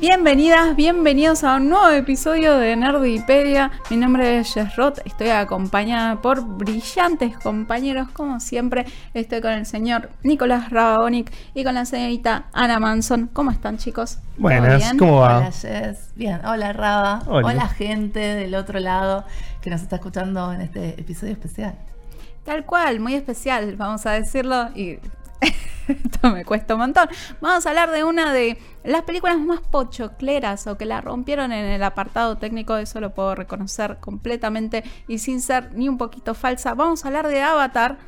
Bienvenidas, bienvenidos a un nuevo episodio de Nerdipedia. Mi nombre es Jess Roth, estoy acompañada por brillantes compañeros, como siempre. Estoy con el señor Nicolás Rabonic y con la señorita Ana Manson. ¿Cómo están, chicos? Buenas, ¿cómo va? Hola, Jess. Bien, hola, Raba. Hola. Hola, gente del otro lado que nos está escuchando en este episodio especial. Tal cual, muy especial, vamos a decirlo. Y esto me cuesta un montón. Vamos a hablar de una de las películas más pochocleras o que la rompieron en el apartado técnico. Eso lo puedo reconocer completamente y sin ser ni un poquito falsa. Vamos a hablar de Avatar.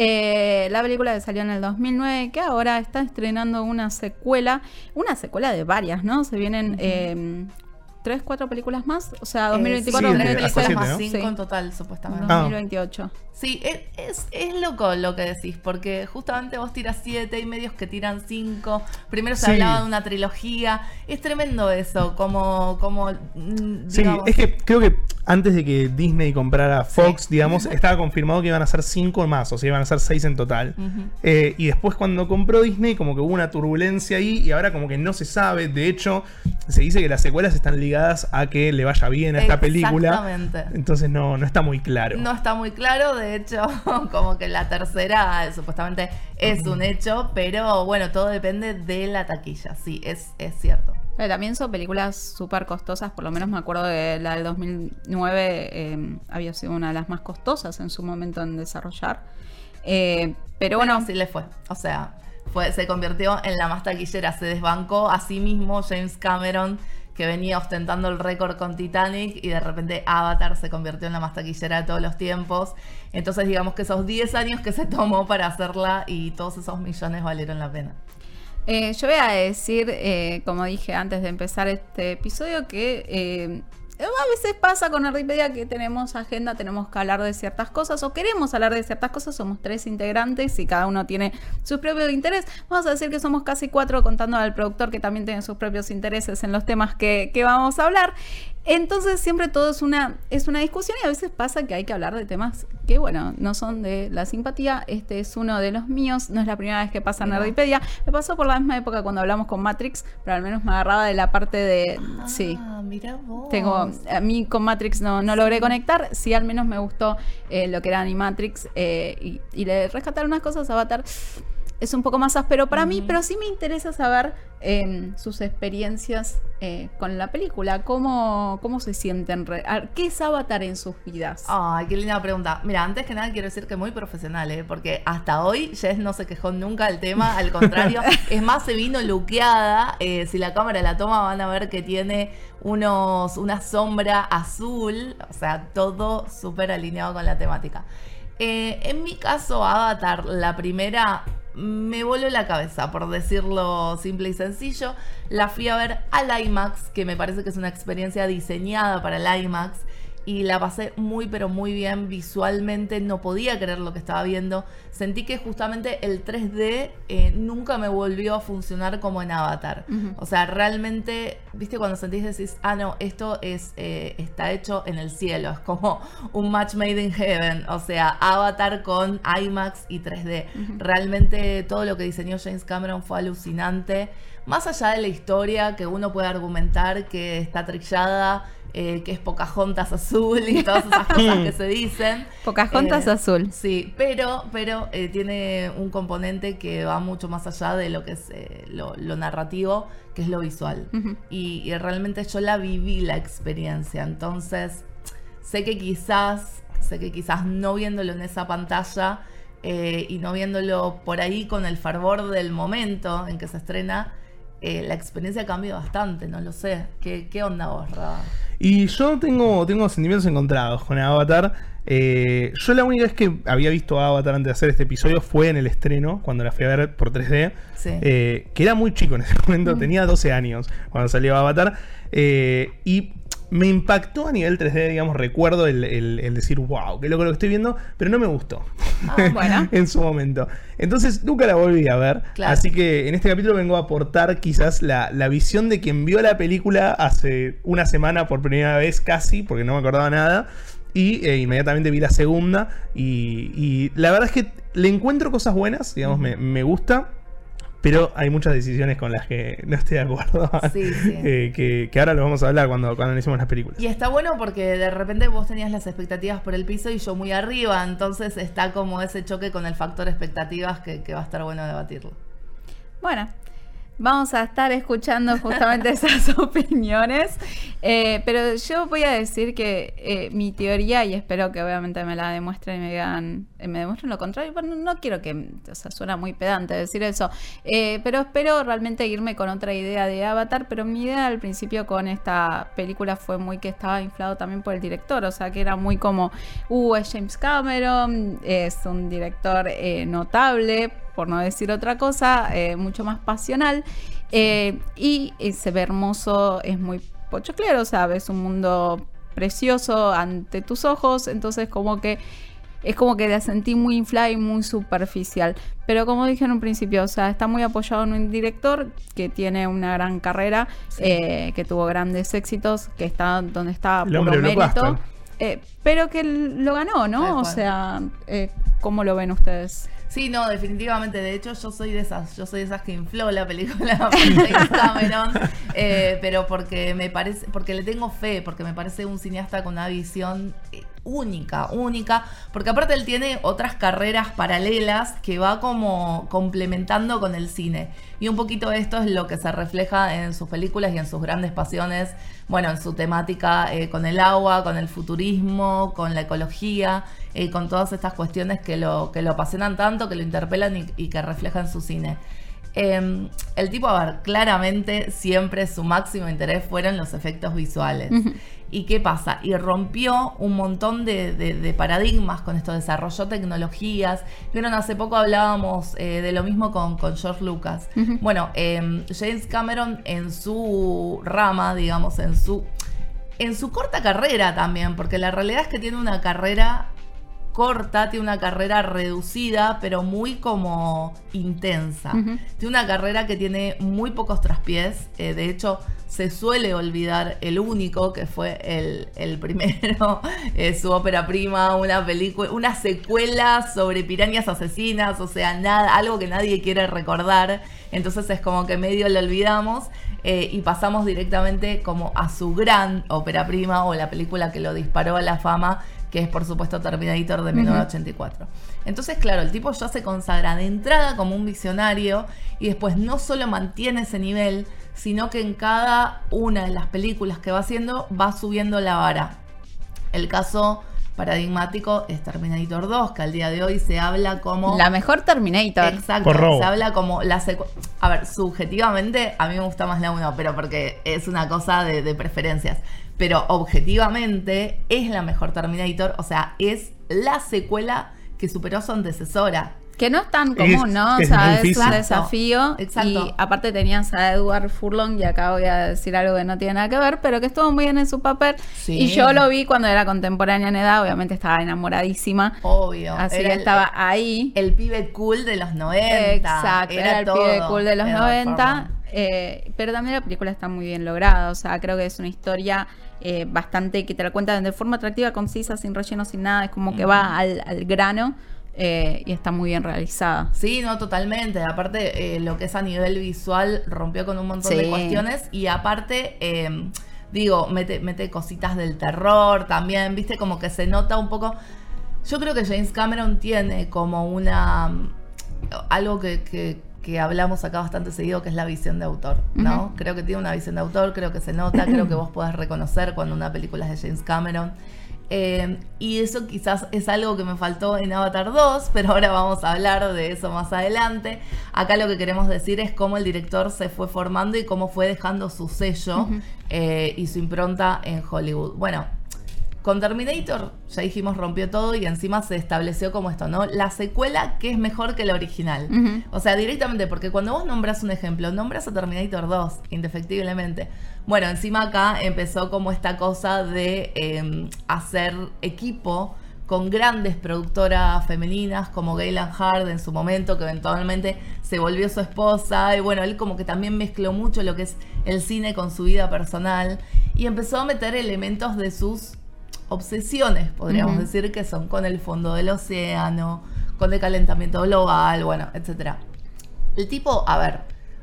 eh, la película que salió en el 2009, que ahora está estrenando una secuela, una secuela de varias, ¿no? Se vienen eh, tres, cuatro películas más, o sea, 2024, sí, tres hasta 2026, siete, películas más ¿no? cinco Sí. en total, supuestamente. Ah. 2028. Sí, es, es, es loco lo que decís, porque justamente vos tiras siete y medios que tiran cinco. Primero se Sí. hablaba de una trilogía. Es tremendo eso, como, como mm, Sí, es que creo que antes de que Disney comprara Fox, digamos, estaba confirmado que iban a ser cinco más, o sea, iban a ser seis en total. Eh, y después cuando compró Disney, como que hubo una turbulencia ahí y ahora como que no se sabe. De hecho, se dice que las secuelas están ligadas a que le vaya bien a esta película. Exactamente. Entonces no, no está muy claro. No está muy claro, de hecho, como que la tercera supuestamente es un hecho, pero bueno, todo depende de la taquilla, sí, es, es cierto. Pero también son películas súper costosas, por lo menos me acuerdo de la del 2009, eh, había sido una de las más costosas en su momento en desarrollar. Eh, pero bueno, sí le fue, o sea, fue, se convirtió en la más taquillera, se desbancó a sí mismo James Cameron, que venía ostentando el récord con Titanic, y de repente Avatar se convirtió en la más taquillera de todos los tiempos. Entonces digamos que esos 10 años que se tomó para hacerla y todos esos millones valieron la pena. eh, yo voy a decir, eh, como dije antes de empezar este episodio, que eh, a veces pasa con Wikipedia que tenemos agenda, tenemos que hablar de ciertas cosas o queremos hablar de ciertas cosas. Somos tres integrantes y cada uno tiene sus propios intereses. Vamos a decir que somos casi cuatro contando al productor que también tiene sus propios intereses en los temas que, que vamos a hablar. Entonces siempre todo es una, es una discusión y a veces pasa que hay que hablar de temas que, bueno, no son de la simpatía. Este es uno de los míos, no es la primera vez que pasa en. Nerdipedia. Me pasó por la misma época cuando hablamos con Matrix, pero al menos me agarraba de la parte de... sí. Ah, mira vos. Tengo, a mí con Matrix no, no logré conectar, sí al menos me gustó eh, lo que era Animatrix eh, y, y le rescatar unas cosas a Avatar es un poco más áspero para mí, pero sí me interesa saber eh, sus experiencias eh, con la película, cómo, cómo se sienten, qué es Avatar en sus vidas. Ay, qué linda pregunta. Mira, antes que nada quiero decir que muy profesional, ¿eh? porque hasta hoy Jess no se quejó nunca del tema, al contrario, es más, se vino luqueada. eh, si la cámara la toma, van a ver que tiene unos, una sombra azul, o sea, todo súper alineado con la temática. En mi caso, Avatar, la primera, me voló la cabeza, por decirlo simple y sencillo. La fui a ver al IMAX, que me parece que es una experiencia diseñada para el IMAX. Y la pasé muy, pero muy bien visualmente. No podía creer lo que estaba viendo. Sentí que justamente el 3D eh, nunca me volvió a funcionar como en Avatar. O sea, realmente, viste, cuando sentís decís, ah, no, esto es, eh, está hecho en el cielo. Es como un match made in heaven. O sea, Avatar con IMAX y 3D. Realmente todo lo que diseñó James Cameron fue alucinante. Más allá de la historia que uno puede argumentar que está trillada, eh, que es Pocahontas azul y todas esas cosas que se dicen. Pocahontas Eh, azul. Sí, pero, pero eh, tiene un componente que va mucho más allá de lo que es eh, lo, lo narrativo, que es lo visual. Y realmente yo la viví la experiencia. Entonces, sé que quizás, sé que quizás no viéndolo en esa pantalla eh, y no viéndolo por ahí con el fervor del momento en que se estrena, eh, la experiencia cambia bastante, no lo sé. ¿Qué, qué onda vos, Raba? Y yo tengo, tengo sentimientos encontrados con Avatar. Eh, yo la única vez que había visto Avatar antes de hacer este episodio fue en el estreno, cuando la fui a ver por 3D. Sí. Eh, que era muy chico en ese momento, tenía 12 años cuando salió Avatar. Y me impactó a nivel 3D, digamos, recuerdo el, el- el decir, wow, qué loco lo que estoy viendo, pero no me gustó. Ah, bueno. en su momento. Entonces nunca la volví a ver. Claro. Así que en este capítulo vengo a aportar quizás la, la visión de quien vio la película hace una semana por primera vez casi, porque no me acordaba nada. Y eh, inmediatamente vi la segunda. Y, y la verdad es que le encuentro cosas buenas, digamos, me, me gusta. Pero hay muchas decisiones con las que no estoy de acuerdo. Sí, sí. Eh, que, que ahora lo vamos a hablar cuando, cuando analicemos las películas. Y está bueno porque de repente vos tenías las expectativas por el piso y yo muy arriba, entonces está como ese choque con el factor expectativas que, que va a estar bueno debatirlo. Bueno, vamos a estar escuchando justamente esas opiniones. Eh, pero yo voy a decir que eh, mi teoría, y espero que obviamente me la demuestren y me digan, eh, me demuestren lo contrario. Bueno, no quiero que, o sea, suena muy pedante decir eso, pero espero realmente irme con otra idea de Avatar. Pero mi idea al principio con esta película fue muy que estaba inflado también por el director, o sea, que era muy como, uh, es James Cameron, es un director notable, por no decir otra cosa, eh, mucho más pasional. eh, y se ve hermoso, es muy pochoclero, o sea, ves un mundo precioso ante tus ojos, entonces como que es como que la sentí muy inflada y muy superficial. Pero como dije en un principio, o sea, está muy apoyado en un director que tiene una gran carrera, eh, que tuvo grandes éxitos, que está donde está El puro mérito. eh, pero que lo ganó, ¿no? O sea, eh, ¿cómo lo ven ustedes? Sí, no, definitivamente. De hecho, yo soy de esas, yo soy de esas que infló la película Cameron, eh, pero porque me parece, porque le tengo fe, porque me parece un cineasta con una visión eh, única, única, porque aparte él tiene otras carreras paralelas que va como complementando con el cine. Y un poquito esto es lo que se refleja en sus películas y en sus grandes pasiones, bueno, en su temática eh, con el agua, con el futurismo, con la ecología, eh, con todas estas cuestiones que lo, que lo apasionan tanto, que lo interpelan y, y que reflejan su cine. Eh, el tipo, a ver, claramente siempre su máximo interés fueron los efectos visuales. ¿Y qué pasa? Y rompió un montón de, de- de paradigmas con esto, desarrolló tecnologías. Vieron, hace poco hablábamos eh, de lo mismo con, con George Lucas. Bueno, eh, James Cameron en su rama, digamos, en su, en su corta carrera también, porque la realidad es que tiene una carrera corta, tiene una carrera reducida, pero muy como intensa. Tiene una carrera que tiene muy pocos traspiés. eh, de hecho, se suele olvidar el único, que fue el, el primero, eh, su ópera prima, una película, una secuela sobre pirañas asesinas, o sea, nada, algo que nadie quiere recordar. Entonces es como que medio lo olvidamos. eh, y pasamos directamente como a su gran ópera prima o la película que lo disparó a la fama, que es por supuesto Terminator de 1984. Entonces, claro, el tipo ya se consagra de entrada como un visionario y después no solo mantiene ese nivel, sino que en cada una de las películas que va haciendo va subiendo la vara. El caso paradigmático es Terminator 2, que al día de hoy se habla como... La mejor Terminator. Exacto, Por robo. se habla como la A ver, subjetivamente a mí me gusta más la 1, pero porque es una cosa de, de preferencias. Pero objetivamente es la mejor Terminator, o sea, es la secuela que superó a su antecesora. Que no es tan Es- común, ¿no? O sea, es un desafío. Exacto. Y aparte tenías a Edward Furlong, y acá voy a decir algo que no tiene nada que ver, pero que estuvo muy bien en su papel. Sí. Y yo lo vi cuando era contemporánea en edad, obviamente estaba enamoradísima. Obvio. Así que el- estaba ahí. El pibe cool de los 90. Exacto, era, el pibe cool de los Edward 90. Furlong. Eh, pero también la película está muy bien lograda. O sea, creo que es una historia eh, bastante que te la cuentan de forma atractiva, concisa, sin relleno, sin nada. Es como que va al, al grano eh, y está muy bien realizada. Sí, no, totalmente. Aparte, lo que es a nivel visual rompió con un montón de cuestiones. Y aparte, eh, digo, mete, mete cositas del terror también, viste, como que se nota un poco. Yo creo que James Cameron tiene como una. algo que, que- que hablamos acá bastante seguido, que es la visión de autor, ¿no? Creo que tiene una visión de autor, creo que se nota, creo que vos podés reconocer cuando una película es de James Cameron. Eh, y eso quizás es algo que me faltó en Avatar 2, pero ahora vamos a hablar de eso más adelante. Acá lo que queremos decir es cómo el director se fue formando y cómo fue dejando su sello eh, y su impronta en Hollywood. Bueno, Con Terminator, ya dijimos, rompió todo y encima se estableció como esto, ¿no? La secuela que es mejor que la original. O sea, directamente, porque cuando vos nombras un ejemplo, nombras a Terminator 2, indefectiblemente. Bueno, encima acá empezó como esta cosa de eh, hacer equipo con grandes productoras femeninas como Gaylan Hard en su momento, que eventualmente se volvió su esposa. Y bueno, él como que también mezcló mucho lo que es el cine con su vida personal. Y empezó a meter elementos de sus obsesiones, podríamos decir, que son con el fondo del océano, con el calentamiento global, bueno, etcétera. El tipo, a ver,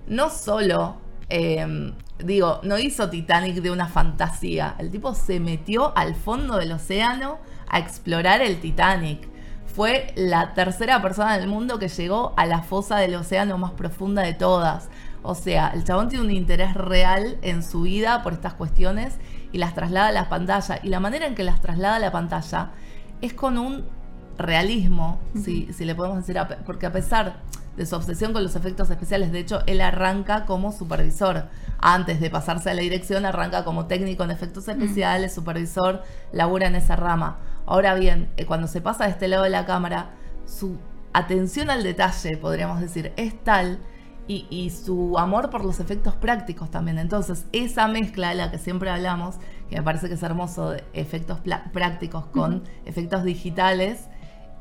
no solo, eh, digo, no hizo Titanic de una fantasía. El tipo se metió al fondo del océano a explorar el Titanic. Fue la tercera persona del mundo que llegó a la fosa del océano más profunda de todas. O sea, el chabón tiene un interés real en su vida por estas cuestiones y las traslada a la pantalla. Y la manera en que las traslada a la pantalla es con un realismo, si, si le podemos decir, porque a pesar de su obsesión con los efectos especiales, de hecho, él arranca como supervisor. Antes de pasarse a la dirección, arranca como técnico en efectos especiales, supervisor, labura en esa rama. Ahora bien, eh, cuando se pasa de este lado de la cámara, su atención al detalle, podríamos decir, es tal y, y su amor por los efectos prácticos también. Entonces, esa mezcla de la que siempre hablamos, que me parece que es hermoso, de efectos prácticos con efectos digitales,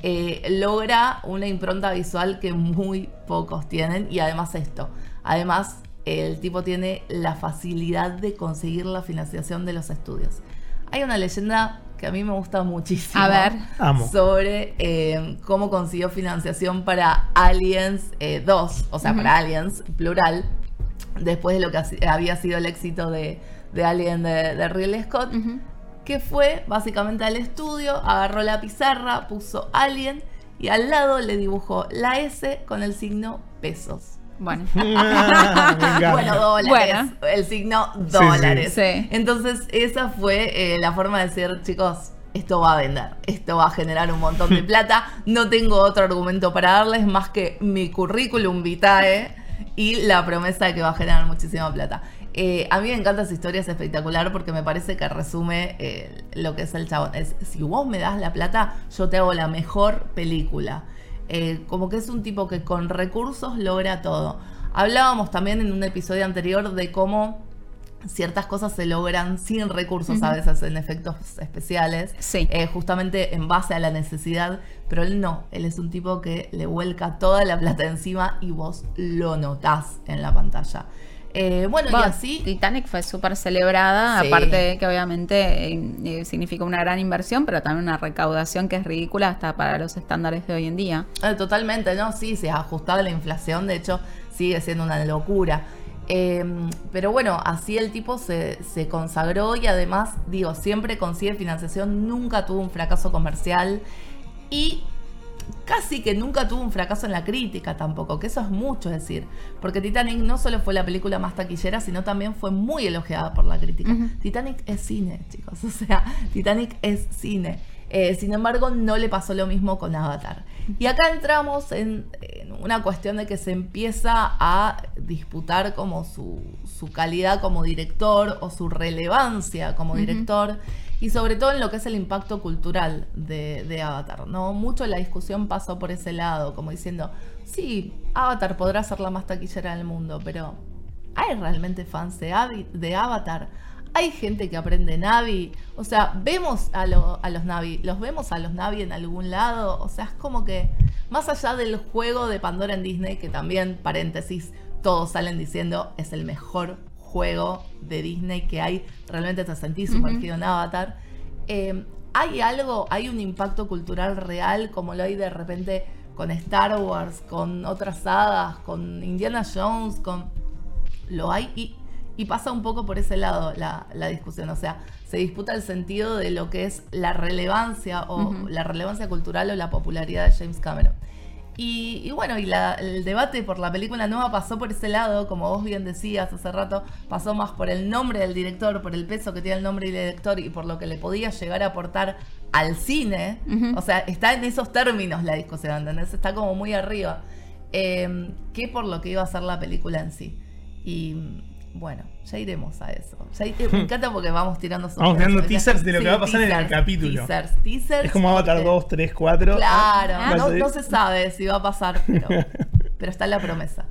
eh, logra una impronta visual que muy pocos tienen y además esto, además el tipo tiene la facilidad de conseguir la financiación de los estudios. Hay una leyenda que a mí me gusta muchísimo A ver. Amo. sobre eh, cómo consiguió financiación para Aliens eh, 2, o sea, para Aliens, plural, después de lo que ha- había sido el éxito de, de Alien de, de Ridley Scott que fue básicamente al estudio, agarró la pizarra, puso Alien y al lado le dibujó la S con el signo pesos. Bueno. Bueno, dólares. Bueno. El signo sí. dólares. Sí. Entonces, esa fue eh, la forma de decir, chicos, esto va a vender, esto va a generar un montón de plata. No tengo otro argumento para darles más que mi currículum vitae y la promesa de que va a generar muchísima plata. Eh, a mí me encanta esa historia, es espectacular porque me parece que resume eh, lo que es el chabón. Es, si vos me das la plata, yo te hago la mejor película. Eh, como que es un tipo que con recursos logra todo. Hablábamos también en un episodio anterior de cómo ciertas cosas se logran sin recursos a veces en efectos especiales, Sí. eh, justamente en base a la necesidad, pero él no, él es un tipo que le vuelca toda la plata encima y vos lo notás en la pantalla. Eh, bueno, y así... Titanic fue súper celebrada, Sí. aparte de que obviamente eh, eh, significa una gran inversión, pero también una recaudación que es ridícula hasta para los estándares de hoy en día. Eh, totalmente, ¿no? Sí, se ha ajustado a la inflación, de hecho, sigue siendo una locura. Eh, pero bueno, así el tipo se, se consagró y además, digo, siempre consigue financiación, nunca tuvo un fracaso comercial y casi que nunca tuvo un fracaso en la crítica tampoco, que eso es mucho decir, porque Titanic no solo fue la película más taquillera, sino también fue muy elogiada por la crítica. Titanic es cine, chicos, o sea, Titanic es cine. Eh, sin embargo, no le pasó lo mismo con Avatar. Y acá entramos en, en una cuestión de que se empieza a disputar como su, su calidad como director o su relevancia como director y sobre todo en lo que es el impacto cultural de, Avatar, ¿no? Mucho la discusión pasó por ese lado, como diciendo, sí, Avatar podrá ser la más taquillera del mundo, pero ¿hay realmente fans de, Avatar? ¿Hay gente que aprende Navi? O sea, ¿vemos a, a los Navi? ¿Los vemos a los Navi en algún lado? O sea, es como que, más allá del juego de Pandora en Disney, que también, paréntesis, todos salen diciendo es el mejor juego de Disney que hay, realmente te sentís sumergido en Avatar. Eh, ¿Hay algo, hay un impacto cultural real como lo hay de repente con Star Wars, con otras sagas, con Indiana Jones, con... Lo hay y, y pasa un poco por ese lado la, la discusión, o sea, se disputa el sentido de lo que es la relevancia o la relevancia cultural o la popularidad de James Cameron. Y, y bueno, y la- el debate por la película nueva pasó por ese lado, como vos bien decías hace rato, pasó más por el nombre del director, por el peso que tiene el nombre del director y por lo que le podía llegar a aportar al cine. O sea, está en esos términos la discusión, ¿entendés? Está como muy arriba. Eh, que por lo que iba a ser la película en sí. Y, Bueno, ya iremos a eso. Ya ir- me encanta porque vamos tirando Vamos tirando teasers de lo que va a pasar en el capítulo. Teasers, teasers. Es como Avatar porque- 2, 3, 4. Claro, Ah, no, no se sabe si va a pasar, pero, pero está la promesa.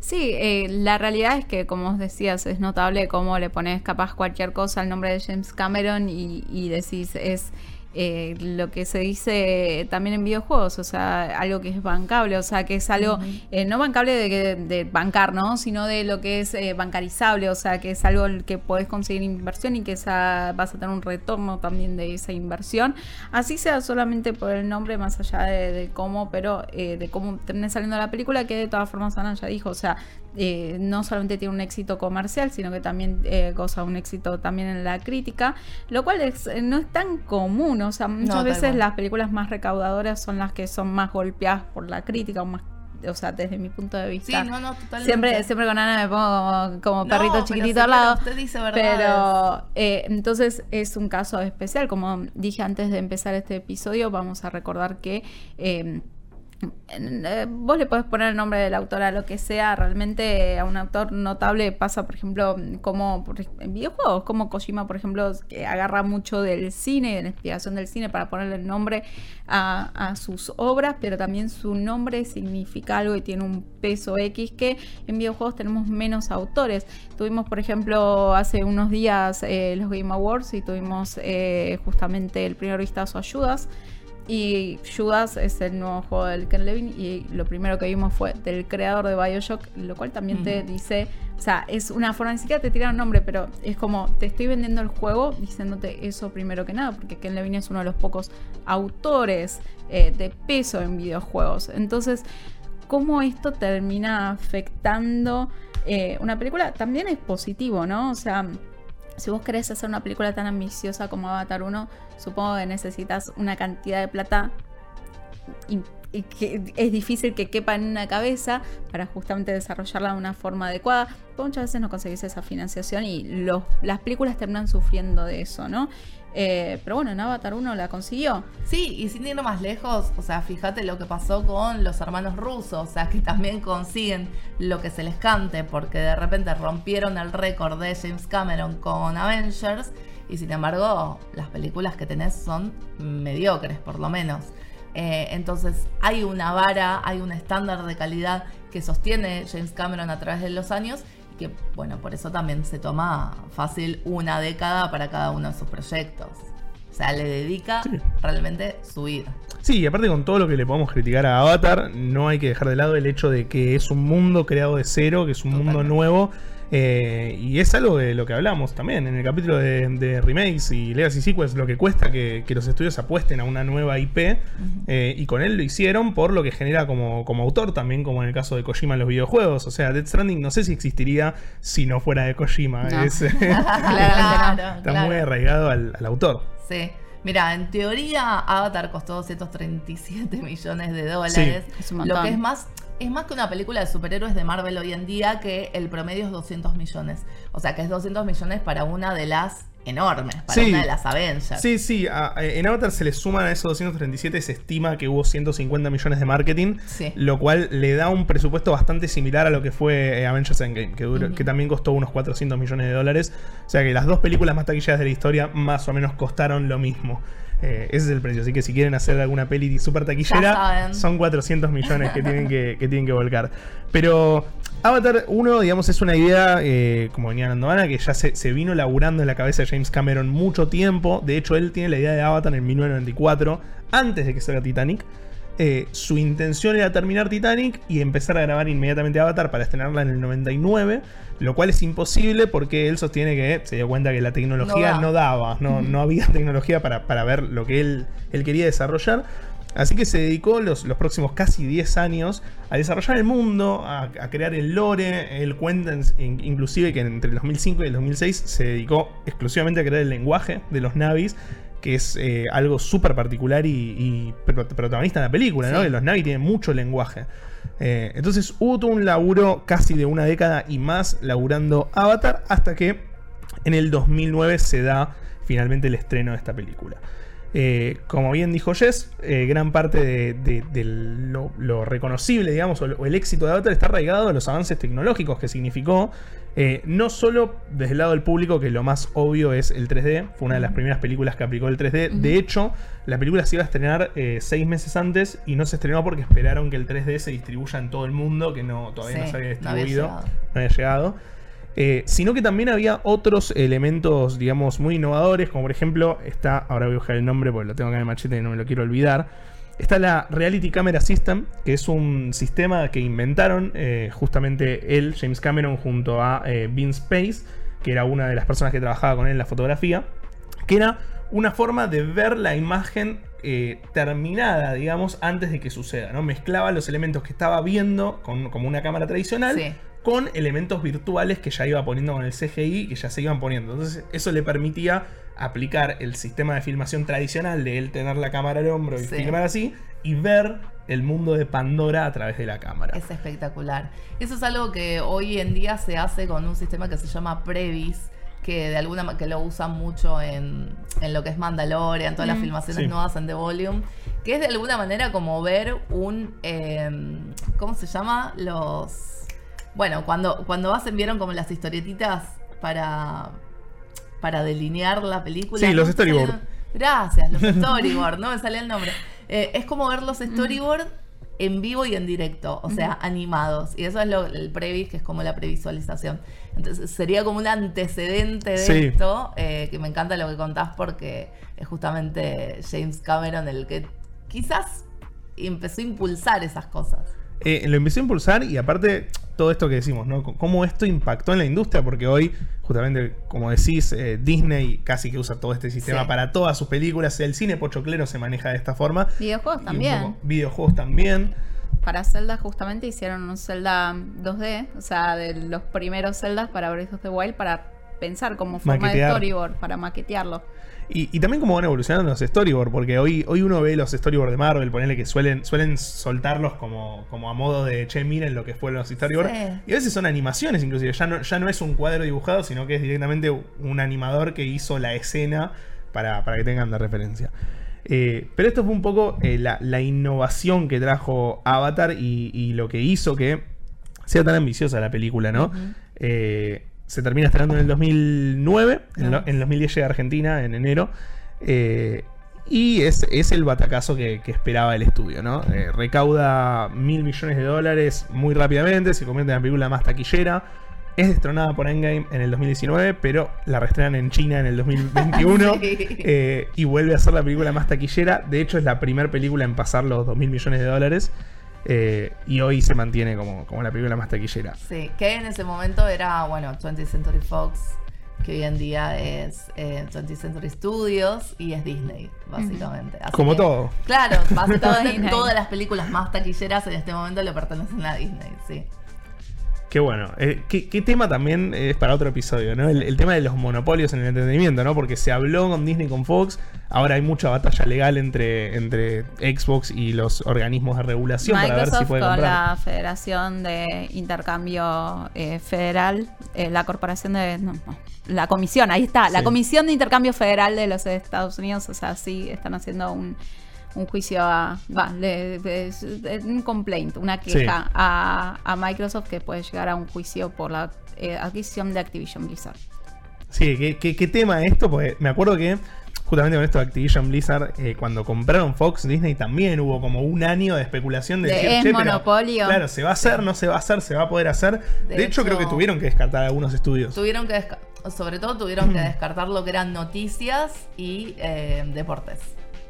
Sí, eh, la realidad es que, como os decías, es notable cómo le pones capaz cualquier cosa al nombre de James Cameron y, y decís, es eh, lo que se dice también en videojuegos, o sea, algo que es bancable, o sea, que es algo eh, no bancable de, de bancar, ¿no? Sino de lo que es eh, bancarizable, o sea, que es algo que podés conseguir inversión y que esa, vas a tener un retorno también de esa inversión, así sea solamente por el nombre, más allá de, de cómo, pero eh, de cómo termine saliendo la película, que de todas formas Ana ya dijo, o sea, eh, no solamente tiene un éxito comercial, sino que también eh, goza un éxito también en la crítica, lo cual es, eh, no es tan común, o sea, muchas veces las películas más recaudadoras son las que son más golpeadas por la crítica, o más, o sea, desde mi punto de Sí, vista. no, no, totalmente. Siempre, siempre con Ana me pongo como, perrito chiquitito sí, al lado. Usted dice. Pero eh, entonces es un caso especial. Como dije antes de empezar este episodio, vamos a recordar que eh, vos le podés poner el nombre del autor a lo que sea. Realmente a un autor notable pasa, por ejemplo, como en videojuegos, como Kojima, por ejemplo, que agarra mucho del cine, de la inspiración del cine para ponerle el nombre a, a sus obras, pero también su nombre significa algo y tiene un peso X que en videojuegos tenemos menos autores. Tuvimos, por ejemplo, hace unos días eh, los Game Awards y tuvimos eh, justamente el primer vistazo a Judas. Y Judas es el nuevo juego del Ken Levin y lo primero que vimos fue del creador de Bioshock, lo cual también te dice, o sea, es una forma, ni siquiera te tiran nombre, pero es como te estoy vendiendo el juego diciéndote eso primero que nada, porque Ken Levin es uno de los pocos autores eh, de peso en videojuegos. Entonces, cómo esto termina afectando eh, una película también es positivo, ¿no? O sea, si vos querés hacer una película tan ambiciosa como Avatar 1, supongo que necesitas una cantidad de plata y que es difícil que quepa en una cabeza para justamente desarrollarla de una forma adecuada. Muchas veces no conseguís esa financiación y las películas terminan sufriendo de eso, ¿no? Eh, pero bueno, en Avatar 1 la consiguió. Sí, y sin ir más lejos, o sea, fíjate lo que pasó con los hermanos rusos, o sea, que también consiguen lo que se les cante, porque de repente rompieron el récord de James Cameron con Avengers, y sin embargo, las películas que tenés son mediocres, por lo menos. Eh, entonces, hay una vara, hay un estándar de calidad que sostiene James Cameron a través de los años, que, bueno, por eso también se toma fácil una década para cada uno de sus proyectos. O sea, le dedica Sí. realmente su vida. Sí, y aparte con todo lo que le podemos criticar a Avatar, no hay que dejar de lado el hecho de que es un mundo creado de cero, que es un mundo nuevo. eh, y es algo de lo que hablamos también en el capítulo de, de remakes y Legacy Sequels, lo que cuesta que, que los estudios apuesten a una nueva IP. eh, y con él lo hicieron por lo que genera como, como autor, también como en el caso de Kojima en los videojuegos. O sea, Death Stranding no sé si existiría si no fuera de Kojima. No. Es- Claro, está claro. muy arraigado al, al autor. Sí. Mira, en teoría Avatar costó 237 millones de dólares. Sí. Es un lo que es más, es más que una película de superhéroes de Marvel hoy en día, que el promedio es 200 millones. O sea que es 200 millones para una de las enormes, para Sí. una de las Avengers. Sí, sí, a- a- en Avatar se le suman a esos 237, se estima que hubo 150 millones de marketing, Sí. lo cual le da un presupuesto bastante similar a lo que fue eh, Avengers Endgame, que, también costó unos 400 millones de dólares. O sea que las dos películas más taquilleras de la historia más o menos costaron lo mismo. Eh, ese es el precio, así que si quieren hacer alguna peli super taquillera, son 400 millones que tienen que, que tienen que volcar. Pero Avatar 1, digamos, es una idea, eh, como venía hablando Ana, que ya se, se vino laburando en la cabeza de James Cameron mucho tiempo. De hecho, él tiene la idea de Avatar en 1994, antes de que salga Titanic. Eh, su intención era terminar Titanic y empezar a grabar inmediatamente Avatar para estrenarla en el 99, lo cual es imposible porque él sostiene que se dio cuenta que la tecnología No no, daba, no, no había tecnología para, para ver lo que él, él quería desarrollar. Así que se dedicó los, los próximos casi 10 años a desarrollar el mundo, a, a crear el lore. Él cuenta en- en- inclusive que entre el 2005 y el 2006 se dedicó exclusivamente a crear el lenguaje de los Navis, que es eh, algo súper particular y, y pro- protagonista en la película, ¿no? Que los Navis tienen mucho lenguaje. Eh, entonces hubo todo un laburo casi de una década y más laburando Avatar hasta que en el 2009 se da finalmente el estreno de esta película. Eh, como bien dijo Jess, eh, gran parte de, de- de lo, lo reconocible, digamos, o, el éxito de Avatar está arraigado a los avances tecnológicos que significó. Eh, no solo desde el lado del público, que lo más obvio es el 3D, fue una de las primeras películas que aplicó el 3D. De hecho, la película se iba a estrenar seis meses antes y no se estrenó porque esperaron que el 3D se distribuya en todo el mundo, que no todavía no se había no había distribuido, llegado. no había llegado. Eh, sino que también había otros elementos, digamos, muy innovadores, como por ejemplo, está, ahora voy a buscar el nombre porque lo tengo acá en el machete y no me lo quiero olvidar. Está la Reality Camera System, que es un sistema que inventaron eh, justamente él, James Cameron, junto a eh, Vince Pace, que era una de las personas que trabajaba con él en la fotografía, que era una forma de ver la imagen eh, terminada, digamos, antes de que suceda, ¿no? Mezclaba los elementos que estaba viendo con, como una cámara tradicional Sí. Con elementos virtuales que ya iba poniendo con el CGI, que ya se iban poniendo. Entonces, eso le permitía aplicar el sistema de filmación tradicional de él tener la cámara al hombro y Sí. filmar así, y ver el mundo de Pandora a través de la cámara. Es espectacular. Eso es algo que hoy en día se hace con un sistema que se llama Previs, que de alguna que lo usan mucho en, en lo que es Mandalorian, todas las filmaciones Sí. nuevas en The Volume, que es de alguna manera como ver un eh, ¿cómo se llama? Los bueno, cuando, cuando hacen, vieron como las historietitas para, para delinear la película. Sí, los ¿no? storyboard. Gracias, los storyboard, no me salía el nombre. Eh, es como ver los storyboard en vivo y en directo, o sea, animados. Y eso es lo, el previs, que es como la previsualización. Entonces sería como un antecedente de Sí. esto, eh, que me encanta lo que contás porque es justamente James Cameron el que quizás empezó a impulsar esas cosas. Eh, lo empecé a impulsar y aparte todo esto que decimos, ¿no? C- Cómo esto impactó en la industria, porque hoy, justamente, como decís, eh, Disney casi que usa todo este sistema Sí. para todas sus películas. El cine pochoclero se maneja de esta forma. Videojuegos también. videojuegos también. Para Zelda justamente hicieron un Zelda 2D, o sea, de los primeros Zeldas para Breath of the Wild para pensar como forma Maquetear. de storyboard, para maquetearlo. Y, y también cómo van evolucionando los storyboard, porque hoy, hoy uno ve los storyboard de Marvel, ponele que suelen, suelen soltarlos como, como a modo de, che, miren lo que fueron los storyboard. Sí. Y a veces son animaciones inclusive, ya no, ya no es un cuadro dibujado, sino que es directamente un animador que hizo la escena para, para que tengan de referencia. Eh, pero esto fue un poco eh, la, la innovación que trajo Avatar y, y lo que hizo que sea tan ambiciosa la película, ¿no? Ujú. Eh, se termina estrenando en el 2009, en, Ah. en el 2010 llega a Argentina, en enero. eh, y es, es el batacazo que, que esperaba el estudio, ¿no? Eh, recauda mil millones de dólares muy rápidamente, se convierte en la película más taquillera. Es destronada por Endgame en el 2019, pero la reestrenan en China en el 2021. Sí. eh, y vuelve a ser la película más taquillera. De hecho, es la primera película en pasar los 2 mil millones de dólares. Eh, y hoy se mantiene como, como la película más taquillera. Sí, que en ese momento era, bueno, 20th Century Fox, que hoy en día es eh, 20th Century Studios y es Disney, básicamente. Así Como que- todo. Claro, básicamente todas las películas más taquilleras en este momento le pertenecen a Disney, sí. Qué bueno. Eh, ¿qué, qué tema también es para otro episodio, ¿no? El, el tema de los monopolios en el entretenimiento, ¿no? Porque se habló con Disney, con Fox. Ahora hay mucha batalla legal entre, entre Xbox y los organismos de regulación para ver si Microsoft puede con comprar. la Federación de Intercambio eh, Federal, eh, la corporación de... no, no, la comisión, ahí está, la. Comisión de Intercambio Federal de los Estados Unidos, o sea, sí, están haciendo un, un juicio a... Va, le- un complaint, una queja Sí. a, a Microsoft que puede llegar a un juicio por la eh, adquisición de Activision Blizzard. Sí, ¿qué, qué, qué tema esto? Porque me acuerdo que justamente con esto de Activision Blizzard, eh, cuando compraron Fox, Disney también hubo como un año de especulación de, De decir, es "Che, pero, monopolio". claro, se va a hacer, no se va a hacer, se va a poder hacer. De, De hecho, creo que tuvieron que descartar algunos estudios. Tuvieron que, sobre todo tuvieron que descartar lo que eran noticias y eh, deportes.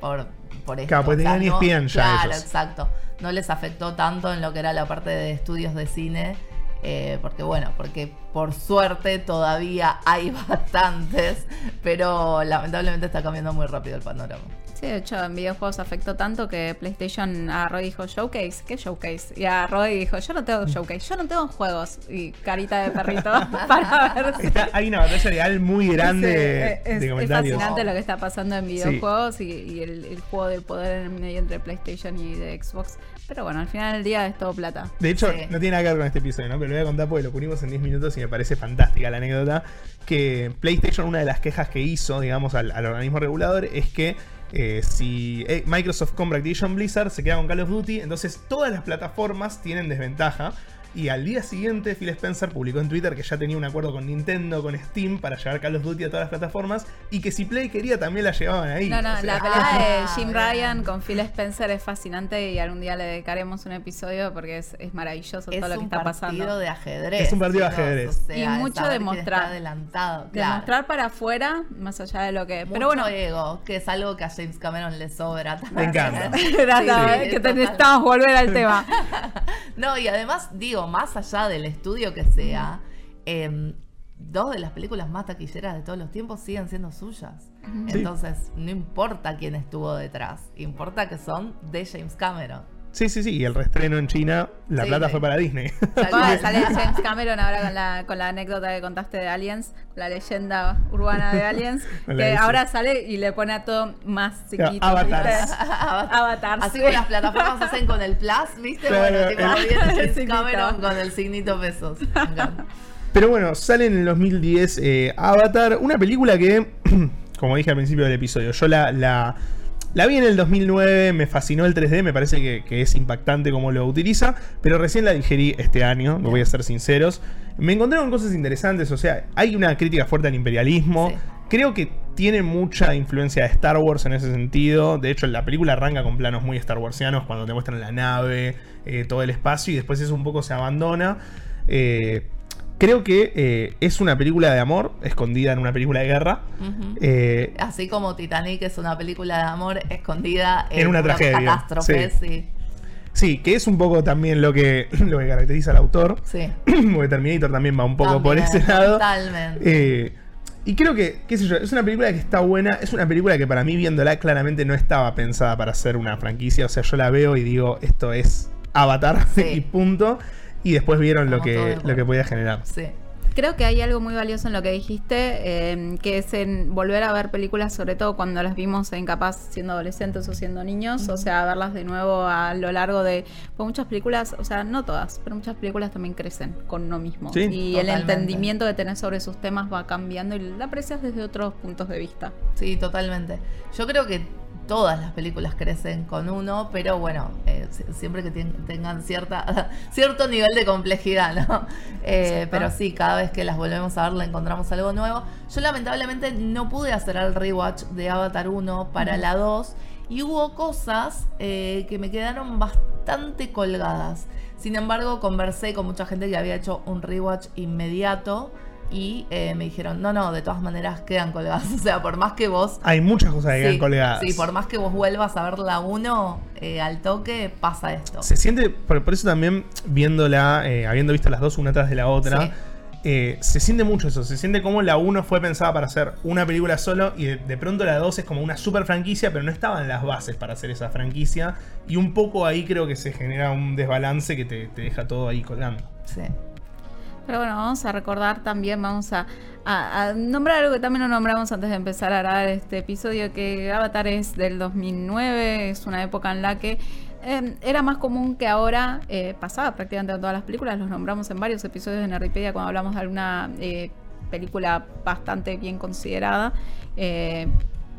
Por, por esto. Claro, porque tenían ESPN ya Claro, ellos. exacto. No les afectó tanto en lo que era la parte de estudios de cine. eh, porque bueno, porque por suerte todavía hay bastantes, pero lamentablemente está cambiando muy rápido el panorama. Sí, de hecho, en videojuegos afectó tanto que PlayStation agarró y dijo, Showcase, ¿qué Showcase? Y agarró y dijo, yo no tengo Showcase, yo no tengo juegos. Y carita de perrito para ver si... Está- hay una batalla legal muy grande Sí, es, de es comentarios. fascinante lo que está pasando en videojuegos y, y el, el juego de poder en medio entre PlayStation y de Xbox. Pero bueno, al final del día es todo plata. De hecho, Sí. no tiene nada que ver con este episodio, ¿no? Pero lo voy a contar porque lo cubrimos en 10 minutos y me parece fantástica la anécdota. Que PlayStation, una de las quejas que hizo, digamos, al, al organismo regulador es que eh, si Microsoft compra Activision Blizzard, se queda con Call of Duty, entonces todas las plataformas tienen desventaja. Y al día siguiente, Phil Spencer publicó en Twitter que ya tenía un acuerdo con Nintendo, con Steam, para llevar Call of Duty a todas las plataformas. Y que si Play quería, también la llevaban ahí. No, no, O sea, la pelea de Jim. Ryan con Phil Spencer es fascinante y algún día le dedicaremos un episodio porque es, es maravilloso Es todo lo que un está partido pasando. de ajedrez. Es un partido de ajedrez. o sea, Y es mucho demostrar. adelantado. claro. Demostrar para afuera, más allá de lo que. Mucho Pero bueno, ego, que es algo que a James Cameron le sobra. Me encanta. Sí, que total. necesitamos volver al tema. No, y además, digo, más allá del estudio que sea, em, dos de las películas más taquilleras de todos los tiempos siguen siendo suyas. Sí. Entonces, no importa quién estuvo detrás, importa que son de James Cameron. Sí, sí, sí. Y el reestreno en China, la Sí, plata sí. fue para Disney. Sale James Cameron ahora con la, con la anécdota que contaste de Aliens, la leyenda urbana de Aliens, que ahora sale y le pone a todo más chiquito. Avatars. Avatars. Así como las plataformas hacen con el Plus, ¿viste? Claro, bueno, tipo, el- James el. Cameron con el signito pesos. Me encanta. Pero bueno, sale en el 2010 eh, Avatar, una película que, como dije al principio del episodio, yo la, la, la vi en el 2009, me fascinó el 3D, me parece que, que es impactante cómo lo utiliza, pero recién la digerí este año, no voy a ser sinceros. Me encontré con cosas interesantes, o sea, hay una crítica fuerte al imperialismo. Sí. Creo que tiene mucha influencia de Star Wars en ese sentido. De hecho, la película arranca con planos muy Star Warsianos cuando te muestran la nave, eh, todo el espacio y después eso un poco se abandona. Eh, creo que eh, es una película de amor escondida en una película de guerra. Eh, Así como Titanic es una película de amor escondida En una tragedia, catástrofe, sí. sí. sí, que es un poco también lo que, lo que caracteriza al autor. Sí. Porque Terminator también va un poco por ese lado. Totalmente. Eh, y creo que, qué sé yo, es una película que está buena. Es una película que para mí, viéndola, claramente no estaba pensada para ser una franquicia. O sea, yo la veo y digo, esto es Avatar Sí. y punto. Y después vieron lo que, lo que podía generar. sí. Creo que hay algo muy valioso en lo que dijiste, eh, que es en volver a ver películas, sobre todo cuando las vimos en capaz siendo adolescentes o siendo niños, o sea, verlas de nuevo a lo largo de... Pues muchas películas, o sea, no todas, pero muchas películas también crecen con uno mismo. Sí. y el entendimiento que tenés sobre sus temas va cambiando y la aprecias desde otros puntos de vista. Sí, totalmente. Yo creo que todas las películas crecen con uno, pero bueno, eh, si- siempre que ten- tengan cierta, cierto nivel de complejidad, ¿no? Eh, pero sí, cada vez que las volvemos a ver le encontramos algo nuevo. Yo lamentablemente no pude hacer el rewatch de Avatar 1 para la 2 y hubo cosas eh, que me quedaron bastante colgadas. Sin embargo, conversé con mucha gente que había hecho un rewatch inmediato y eh, me dijeron, no, no, de todas maneras quedan colgadas. O sea, por más que vos... Hay muchas cosas que Sí, quedan colgadas. sí, por más que vos vuelvas a ver la 1 eh, al toque, pasa esto. Se siente, por, por eso también viéndola, eh, habiendo visto las dos una tras de la otra, Sí. eh, se siente mucho eso. Se siente como la 1 fue pensada para hacer una película solo y de, de pronto la 2 es como una super franquicia, pero no estaban las bases para hacer esa franquicia. Y un poco ahí creo que se genera un desbalance que te, te deja todo ahí colgando. Sí. Pero bueno, vamos a recordar también, vamos a, nombrar algo que también no nombramos antes de empezar a grabar este episodio, que Avatar es del 2009, es una época en la que eh, era más común que ahora, eh, pasaba prácticamente en todas las películas, los nombramos en varios episodios de Nerdipedia cuando hablamos de alguna eh, película bastante bien considerada.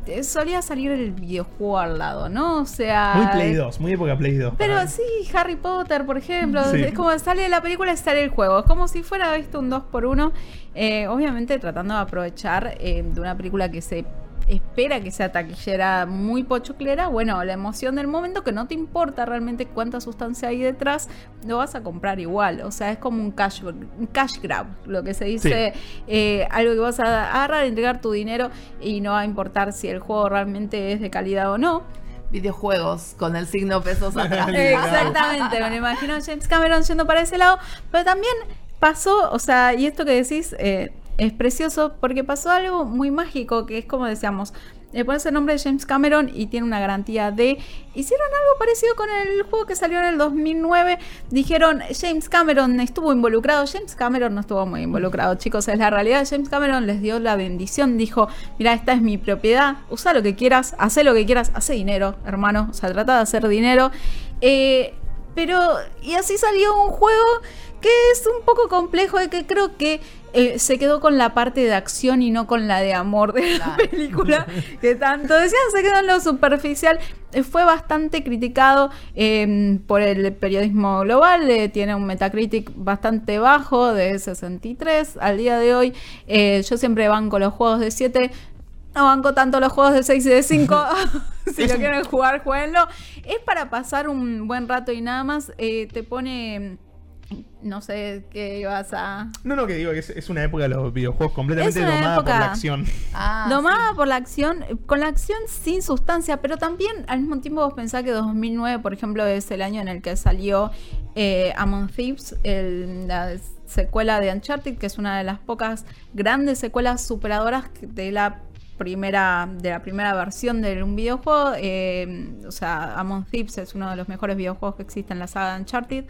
Eh, eh, solía salir el videojuego al lado, ¿no? O sea... Muy Play 2, muy época Play 2. Pero sí, Harry Potter, por ejemplo, Sí. es como sale la película y sale el juego, es como si fuera visto un 2 por 1 obviamente tratando de aprovechar eh, de una película que se espera que sea taquillera muy pochoclera, bueno, la emoción del momento que no te importa realmente cuánta sustancia hay detrás, lo vas a comprar igual, o sea, es como un cash, un cash grab, lo que se dice, eh, algo que vas a agarrar, entregar tu dinero y no va a importar si el juego realmente es de calidad o no. Videojuegos con el signo pesos atrás. Exactamente, me lo imagino James Cameron yendo para ese lado, pero también pasó, o sea, y esto que decís eh, es precioso porque pasó algo muy mágico, que es como decíamos, le pones el nombre de James Cameron y tiene una garantía de... Hicieron algo parecido con el juego que salió en el 2009. Dijeron, James Cameron estuvo involucrado. James Cameron no estuvo muy involucrado, chicos. Es la realidad. James Cameron les dio la bendición. Dijo, mira, esta es mi propiedad. Usa lo que quieras. Haz lo que quieras. Hace dinero, hermano. O sea, trata de hacer dinero. Eh, pero, y así salió un juego que es un poco complejo y que creo que eh, se quedó con la parte de acción y no con la de amor de la película que tanto decían, se quedó en lo superficial. Eh, fue bastante criticado em, por el periodismo global, eh, tiene un Metacritic bastante bajo de 63 al día de hoy. yo siempre banco los juegos de 7, no banco tanto los juegos de 6 y de 5. si lo quieren jugar, jueguenlo. Es para pasar un buen rato y nada más. te pone no sé qué ibas a. No, no, que digo que es, una época de los videojuegos completamente domada por la acción. Ah, domada por la acción, con la acción sin sustancia, pero también al mismo tiempo vos pensás que 2009, por ejemplo, es el año en el que salió eh, Among Thieves, la secuela de Uncharted, que es una de las pocas grandes secuelas superadoras de la primera de la primera versión de un videojuego. Eh, o sea, Among Thieves es uno de los mejores videojuegos que existe en la saga de Uncharted.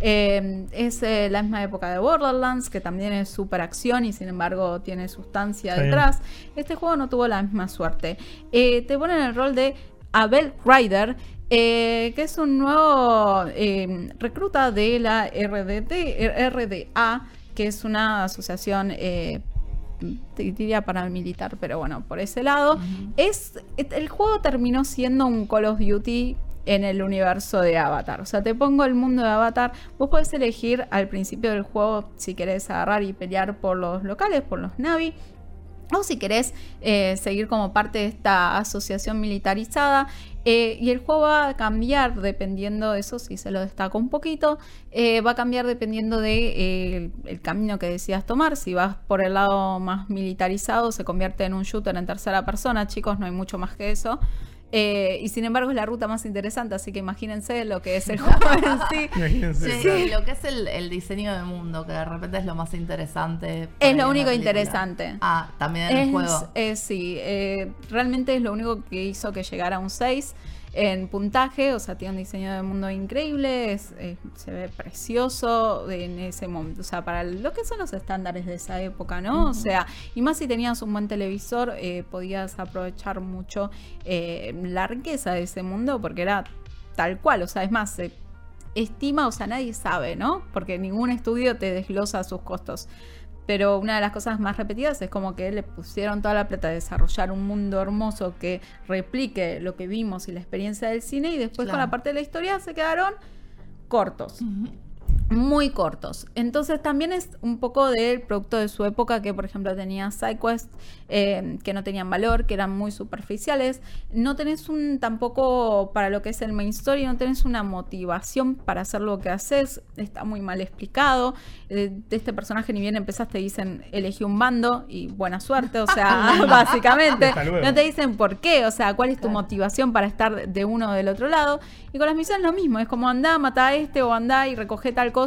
Eh, es eh, la misma época de Borderlands, que también es super acción y sin embargo tiene sustancia detrás. Este juego no tuvo la misma suerte. te ponen el rol de Abel Ryder. que es un nuevo recluta de la RDT, RDA, que es una asociación diría paramilitar, pero bueno, por ese lado. es, el juego terminó siendo un Call of Duty en el universo de Avatar. O sea, te pongo el mundo de Avatar. Vos podés elegir al principio del juego si querés agarrar y pelear por los locales, por los Navi. O si querés eh, seguir como parte de esta asociación militarizada. Eh, y el juego va a cambiar dependiendo de eso, si se lo destaco un poquito, eh, va a cambiar dependiendo de el camino que decidas tomar. Si vas por el lado más militarizado, se convierte en un shooter en tercera persona, chicos, no hay mucho más que eso. Eh, y sin embargo es la ruta más interesante, así que imagínense lo que es el juego en sí. Imagínense. lo que es el, diseño del mundo, que de repente es lo más interesante. Es lo único interesante. Ah, también en el juego. sí, eh, realmente es lo único que hizo que llegara a un 6 en puntaje, o sea, tiene un diseño de mundo increíble, se ve precioso en ese momento, o sea, para lo que son los estándares de esa época, ¿no? O sea, y más si tenías un buen televisor, eh, podías aprovechar mucho eh, la riqueza de ese mundo porque era tal cual, o sea, es más, se estima, o sea, nadie sabe, ¿no? Porque ningún estudio te desglosa sus costos pero una de las cosas más repetidas es como que le pusieron toda la plata a desarrollar un mundo hermoso que replique lo que vimos y la experiencia del cine y después con la parte de la historia se quedaron cortos muy cortos. Entonces también es un poco del producto de su época que por ejemplo tenía SideQuest eh, que no tenían valor, que eran muy superficiales. No tenés un tampoco para lo que es el main story, no tenés una motivación para hacer lo que haces. Está muy mal explicado. Eh, de este personaje ni bien empezaste dicen elegí un bando y buena suerte, o sea, básicamente. No te dicen por qué, o sea, cuál es tu motivación para estar de uno o del otro lado. Y con las misiones lo mismo, es como anda, mata a este o anda y recoge tal cosa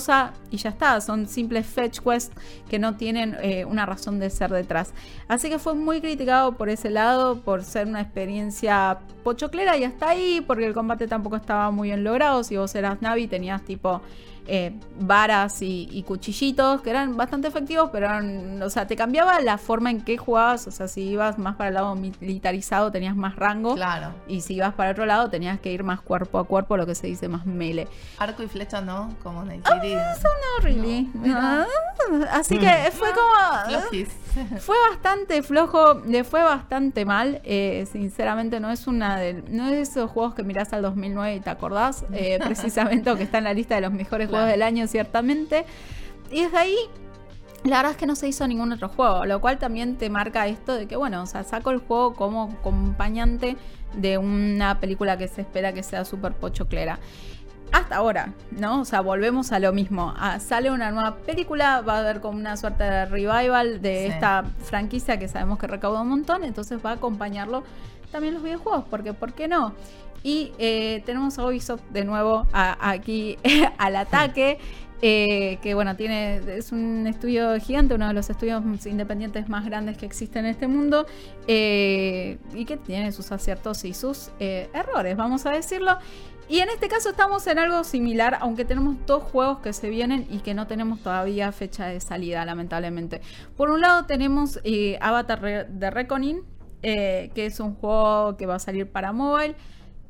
y ya está. Son simples fetch quests que no tienen eh, una razón de ser detrás. Así que fue muy criticado por ese lado, por ser una experiencia pochoclera y hasta ahí, porque el combate tampoco estaba muy bien logrado. Si vos eras Navi, tenías tipo eh, varas y, cuchillitos que eran bastante efectivos, pero o sea, te cambiaba la forma en que jugabas. O sea, si ibas más para el lado militarizado tenías más rango. Claro. Y si ibas para otro lado tenías que ir más cuerpo a cuerpo, lo que se dice más melee. Arco y flecha no, como Night ah, eso no, really. Ah, así que mm. fue como. fue bastante flojo, le fue bastante mal. Eh, sinceramente, no es una de, no es de esos juegos que mirás al 2009 y te acordás, eh, precisamente, o que está en la lista de los mejores juegos del año, ciertamente. Y desde ahí, la verdad es que no se hizo ningún otro juego, lo cual también te marca esto de que, bueno, o sea, saco el juego como acompañante de una película que se espera que sea súper pochoclera. Hasta ahora, ¿no? O sea, volvemos a lo mismo. Ah, sale una nueva película, va a haber como una suerte de revival de esta franquicia que sabemos que recauda un montón, entonces va a acompañarlo también los videojuegos, porque ¿por qué no? Y eh, tenemos a Ubisoft de nuevo aquí al ataque. Eh, que bueno, tiene, es un estudio gigante, uno de los estudios independientes más grandes que existen en este mundo, eh, y que tiene sus aciertos y sus errores, vamos a decirlo. Y en este caso estamos en algo similar, aunque tenemos dos juegos que se vienen y que no tenemos todavía fecha de salida, lamentablemente. Por un lado tenemos Avatar de Reckoning, que es un juego que va a salir para mobile.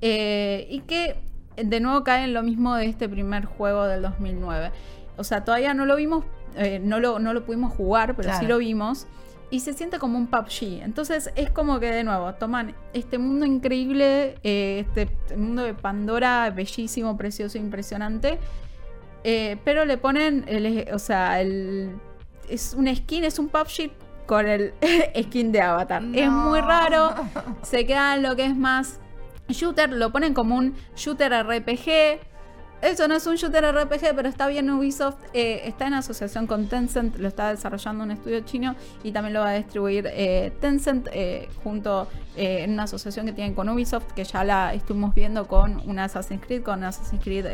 Eh, y que de nuevo cae en lo mismo de este primer juego del 2009. O sea, todavía no lo vimos, eh, no, lo, no lo pudimos jugar, pero sí lo vimos. Y se siente como un PUBG. Entonces es como que de nuevo toman este mundo increíble, eh, este mundo de Pandora bellísimo, precioso, impresionante. eh, pero le ponen, el, o sea, el, es un skin, es un PUBG con el skin de Avatar. Es muy raro. Se queda en lo que es más shooter, lo ponen como un shooter RPG. Eso no es un shooter RPG, pero está bien Ubisoft. eh, está en asociación con Tencent, lo está desarrollando un estudio chino y también lo va a distribuir eh, Tencent eh, junto en una asociación que tienen con Ubisoft, que ya la estuvimos viendo con un Assassin's Creed, con Assassin's Creed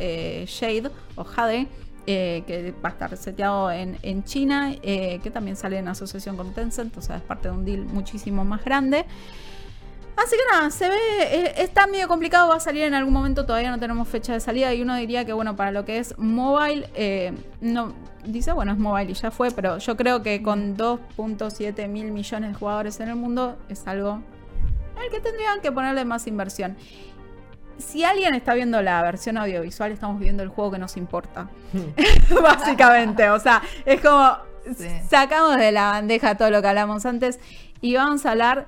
Shade o Jade. Eh, que va a estar seteado en, en China, eh, que también sale en asociación con Tencent, o sea, es parte de un deal muchísimo más grande. Así que nada, se ve, eh, está medio complicado, va a salir en algún momento, todavía no tenemos fecha de salida y uno diría que bueno, para lo que es mobile, no, dice bueno, es mobile y ya fue, pero yo creo que con 2.7 mil millones de jugadores en el mundo es algo al que tendrían que ponerle más inversión. Si alguien está viendo la versión audiovisual, estamos viendo el juego que nos importa. Básicamente, o sea, es como Sí. sacamos de la bandeja todo lo que hablamos antes y vamos a hablar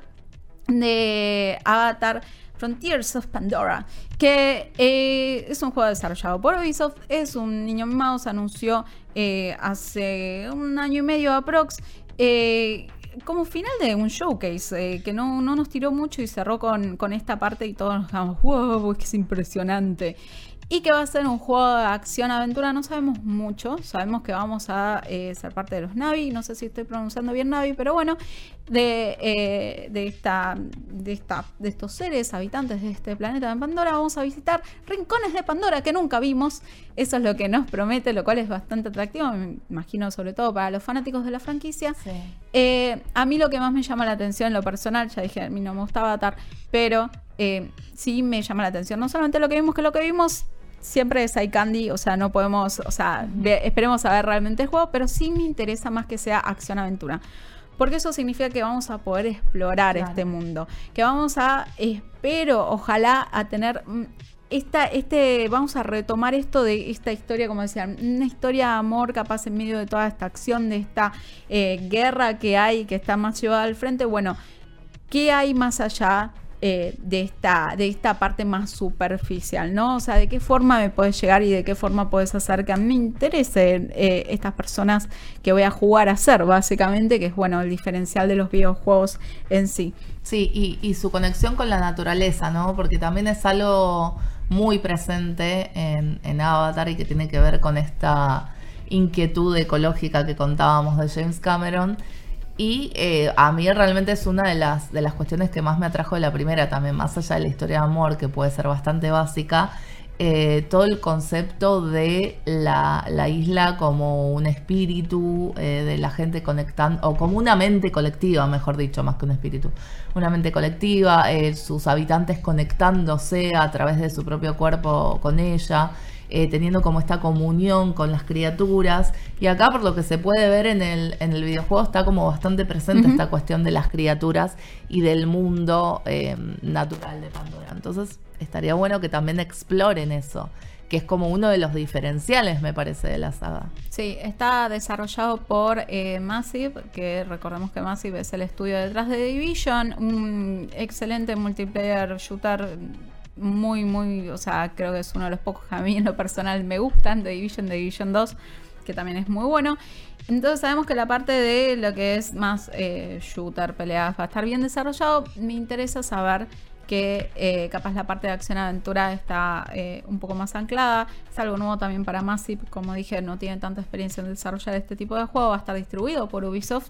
de Avatar Frontiers of Pandora, que eh, es un juego desarrollado por Ubisoft, es un niño mimado, se anunció eh, hace un año y medio aprox. eh, como final de un showcase eh, que no, no nos tiró mucho y cerró con, con esta parte y todos nos quedamos, wow, es que es impresionante. Y que va a ser un juego de acción-aventura, no sabemos mucho, sabemos que vamos a eh, ser parte de los Navi, no sé si estoy pronunciando bien Navi, pero bueno, de, eh, de, esta, de, esta, de estos seres habitantes de este planeta de Pandora, vamos a visitar rincones de Pandora que nunca vimos, eso es lo que nos promete, lo cual es bastante atractivo, me imagino sobre todo para los fanáticos de la franquicia. Sí. Eh, a mí lo que más me llama la atención en lo personal, ya dije, a mí no me gusta Avatar, pero eh, sí me llama la atención. No solamente lo que vimos, que lo que vimos siempre es eye candy, o sea, no podemos, o sea, ve- esperemos a ver realmente el juego, pero sí me interesa más que sea acción-aventura. Porque eso significa que vamos a poder explorar Claro. este mundo. Que vamos a, espero, ojalá, a tener mm, esta, este, vamos a retomar esto de esta historia, como decían, una historia de amor capaz en medio de toda esta acción, de esta eh, guerra que hay, que está más llevada al frente. Bueno, ¿qué hay más allá eh, de, esta, de esta parte más superficial? ¿no? O sea, ¿de qué forma me puedes llegar y de qué forma puedes hacer que a mí me interesen eh, estas personas que voy a jugar a ser, básicamente, que es bueno el diferencial de los videojuegos en sí. Sí, y, y su conexión con la naturaleza, ¿no? Porque también es algo muy presente en, en Avatar y que tiene que ver con esta inquietud ecológica que contábamos de James Cameron. Y eh, a mí realmente es una de las, de las cuestiones que más me atrajo de la primera también, más allá de la historia de amor, que puede ser bastante básica, eh, todo el concepto de la, la isla como un espíritu, eh, de la gente conectando, o como una mente colectiva, mejor dicho, más que un espíritu, una mente colectiva, sus habitantes conectándose a través de su propio cuerpo con ella. Eh, teniendo como esta comunión con las criaturas. Y acá, por lo que se puede ver en el, en el videojuego, está como bastante presente esta cuestión de las criaturas y del mundo eh, natural de Pandora. Entonces, estaría bueno que también exploren eso, que es como uno de los diferenciales, me parece, de la saga. Sí, está desarrollado por eh, Massive, que recordemos que Massive es el estudio detrás de Division, un excelente multiplayer shooter muy, muy, o sea, creo que es uno de los pocos que a mí en lo personal me gustan, de Division, de Division 2, que también es muy bueno. Entonces sabemos que la parte de lo que es más eh, shooter, peleas, va a estar bien desarrollado. Me interesa saber que eh, capaz la parte de acción-aventura está eh, un poco más anclada. Es algo nuevo también para Massive, como dije, no tiene tanta experiencia en desarrollar este tipo de juego, va a estar distribuido por Ubisoft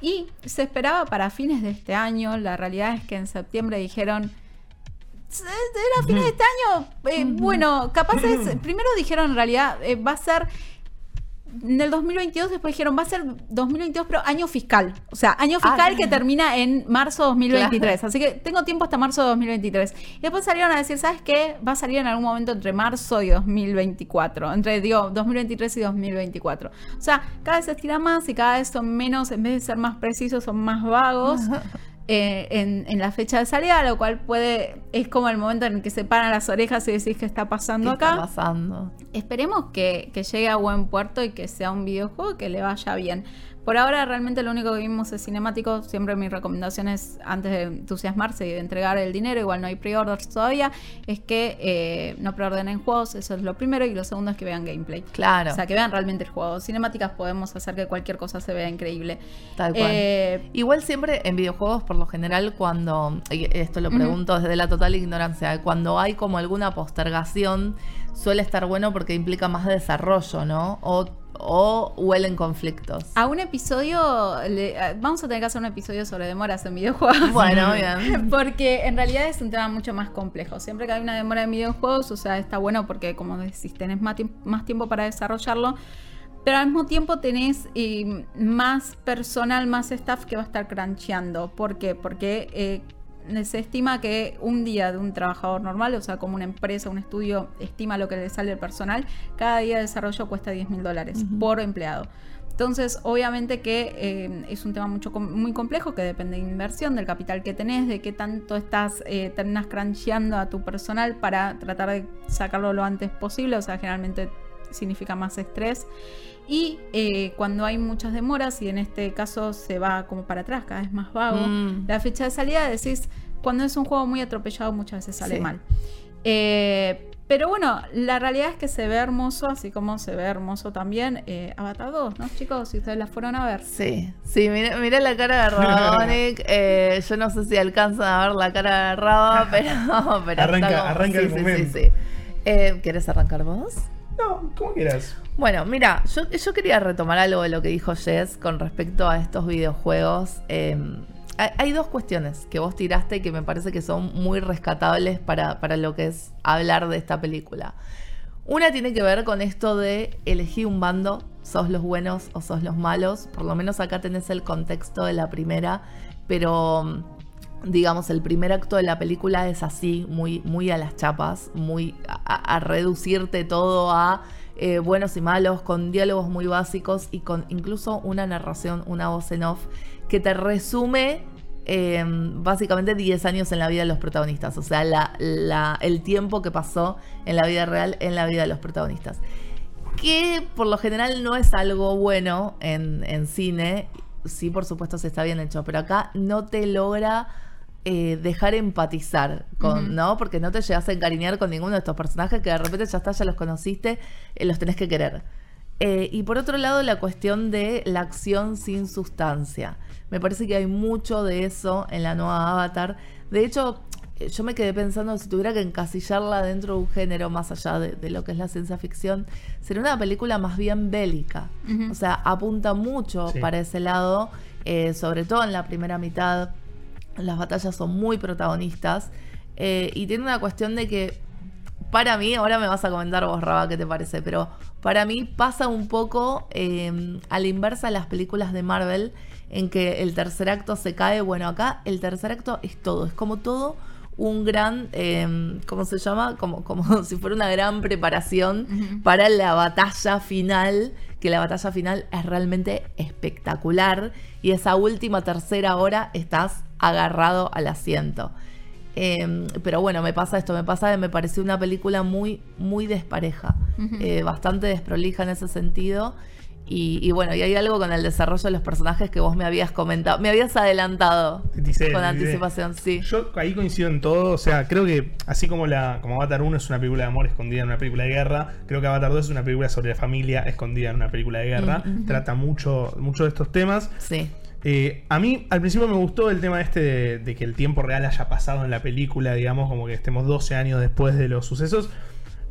y se esperaba para fines de este año. La realidad es que en septiembre dijeron... "S- Era fines de este año. Eh, Bueno, capaz es. Primero dijeron en realidad eh, va a ser en el 2022, después dijeron va a ser 2022, pero año fiscal. O sea, año Ah, fiscal que termina en marzo de 2023. Claro. Así que tengo tiempo hasta marzo de 2023. Y después salieron a decir, ¿sabes qué? Va a salir en algún momento entre marzo y 2024. Entre, digo, 2023 y 2024. O sea, cada vez se estira más y cada vez son menos, en vez de ser más precisos, son más vagos. Eh, en, en la fecha de salida, lo cual puede, es como el momento en el que se paran las orejas y decís qué está pasando ¿Qué acá. está pasando? Esperemos que, que llegue a buen puerto y que sea un videojuego que le vaya bien. Por ahora realmente lo único que vimos es cinemático. Siempre mi recomendación es, antes de entusiasmarse y de entregar el dinero, igual no hay pre-orders todavía, es que eh, no preordenen juegos, eso es lo primero. Y lo segundo es que vean gameplay. Claro. O sea, que vean realmente el juego. Cinemáticas podemos hacer que cualquier cosa se vea increíble. Tal cual. Eh, Igual siempre en videojuegos, por lo general, cuando, y esto lo pregunto desde la total ignorancia, cuando hay como alguna postergación, suele estar bueno porque implica más desarrollo, ¿no? O, o huelen conflictos. a un episodio, le- vamos a tener que hacer un episodio sobre demoras en videojuegos. Bueno, bien. Porque en realidad es un tema mucho más complejo. Siempre que hay una demora en videojuegos, o sea, está bueno porque, como decís, tenés más, más tiempo para desarrollarlo. Pero al mismo tiempo tenés eh, más personal, más staff que va a estar cruncheando. ¿Por qué? Porque eh, se estima que un día de un trabajador normal, o sea, como una empresa, un estudio estima lo que le sale el personal, cada día de desarrollo cuesta 10 mil dólares por empleado. Entonces, obviamente que eh, es un tema mucho com- muy complejo que depende de inversión, del capital que tenés, de qué tanto estás, eh, terminas cruncheando a tu personal para tratar de sacarlo lo antes posible. O sea, generalmente significa más estrés. Y eh, cuando hay muchas demoras, y en este caso se va como para atrás, cada vez más vago, Mm. la fecha de salida decís, cuando es un juego muy atropellado muchas veces sale Sí. mal. Eh, pero bueno, la realidad es que se ve hermoso, así como se ve hermoso también eh, Avatar 2, ¿no, chicos? Si ustedes la fueron a ver. Sí, sí, mira, mira la cara de Rabonic. eh, yo no sé si alcanzan a ver la cara de Raba, pero, pero Arranca- como- arranca sí, el sí, momento. Sí. Eh, ¿Querés arrancar vos? No, como quieras. Bueno, mira, yo, yo quería retomar algo de lo que dijo Jess con respecto a estos videojuegos. Hay, hay dos cuestiones que vos tiraste que me parece que son muy rescatables para, para lo que es hablar de esta película. Una tiene que ver con esto de elegir un bando, sos los buenos o sos los malos. Por lo menos acá tenés el contexto de la primera, pero digamos, el primer acto de la película es así, muy, muy a las chapas, muy a, reducirte todo a eh, buenos y malos, con diálogos muy básicos y con incluso una narración, una voz en off, que te resume eh, básicamente 10 años en la vida de los protagonistas, o sea, la- el tiempo que pasó en la vida real, en la vida de los protagonistas. Que por lo general no es algo bueno en, en cine, sí, por supuesto, se está bien hecho, pero acá no te logra eh, dejar empatizar con. ¿no? Porque no te llegas a encariñar con ninguno de estos personajes que de repente ya está, ya los conociste, eh, los tenés que querer. Eh, y por otro lado, la cuestión de la acción sin sustancia. Me parece que hay mucho de eso en la nueva Avatar. De hecho, yo me quedé pensando si tuviera que encasillarla dentro de un género más allá de, de lo que es la ciencia ficción, sería una película más bien bélica. O sea, apunta mucho Sí. para ese lado, eh, sobre todo en la primera mitad. Las batallas son muy protagonistas. eh, y tiene una cuestión de que, para mí, ahora me vas a comentar vos, Raba, qué te parece, pero para mí pasa un poco eh, a la inversa de las películas de Marvel, en que el tercer acto se cae. Bueno, acá el tercer acto es todo, es como todo un gran, eh, ¿cómo se llama? Como, como si fuera una gran preparación para la batalla final, que la batalla final es realmente espectacular y esa última tercera hora estás agarrado al asiento. Eh, pero bueno, me pasa esto, me pasa que me pareció una película muy, muy despareja, eh, bastante desprolija en ese sentido. Y, y bueno, y hay algo con el desarrollo de los personajes que vos me habías comentado, me habías adelantado con anticipación, sí. Yo ahí coincido en todo, o sea, creo que así como la como Avatar 1 es una película de amor escondida en una película de guerra, creo que Avatar 2 es una película sobre la familia escondida en una película de guerra, Ujú. trata mucho, mucho de estos temas. Sí, Eh, a mí al principio me gustó el tema este de, de que el tiempo real haya pasado en la película, digamos, como que estemos 12 años después de los sucesos,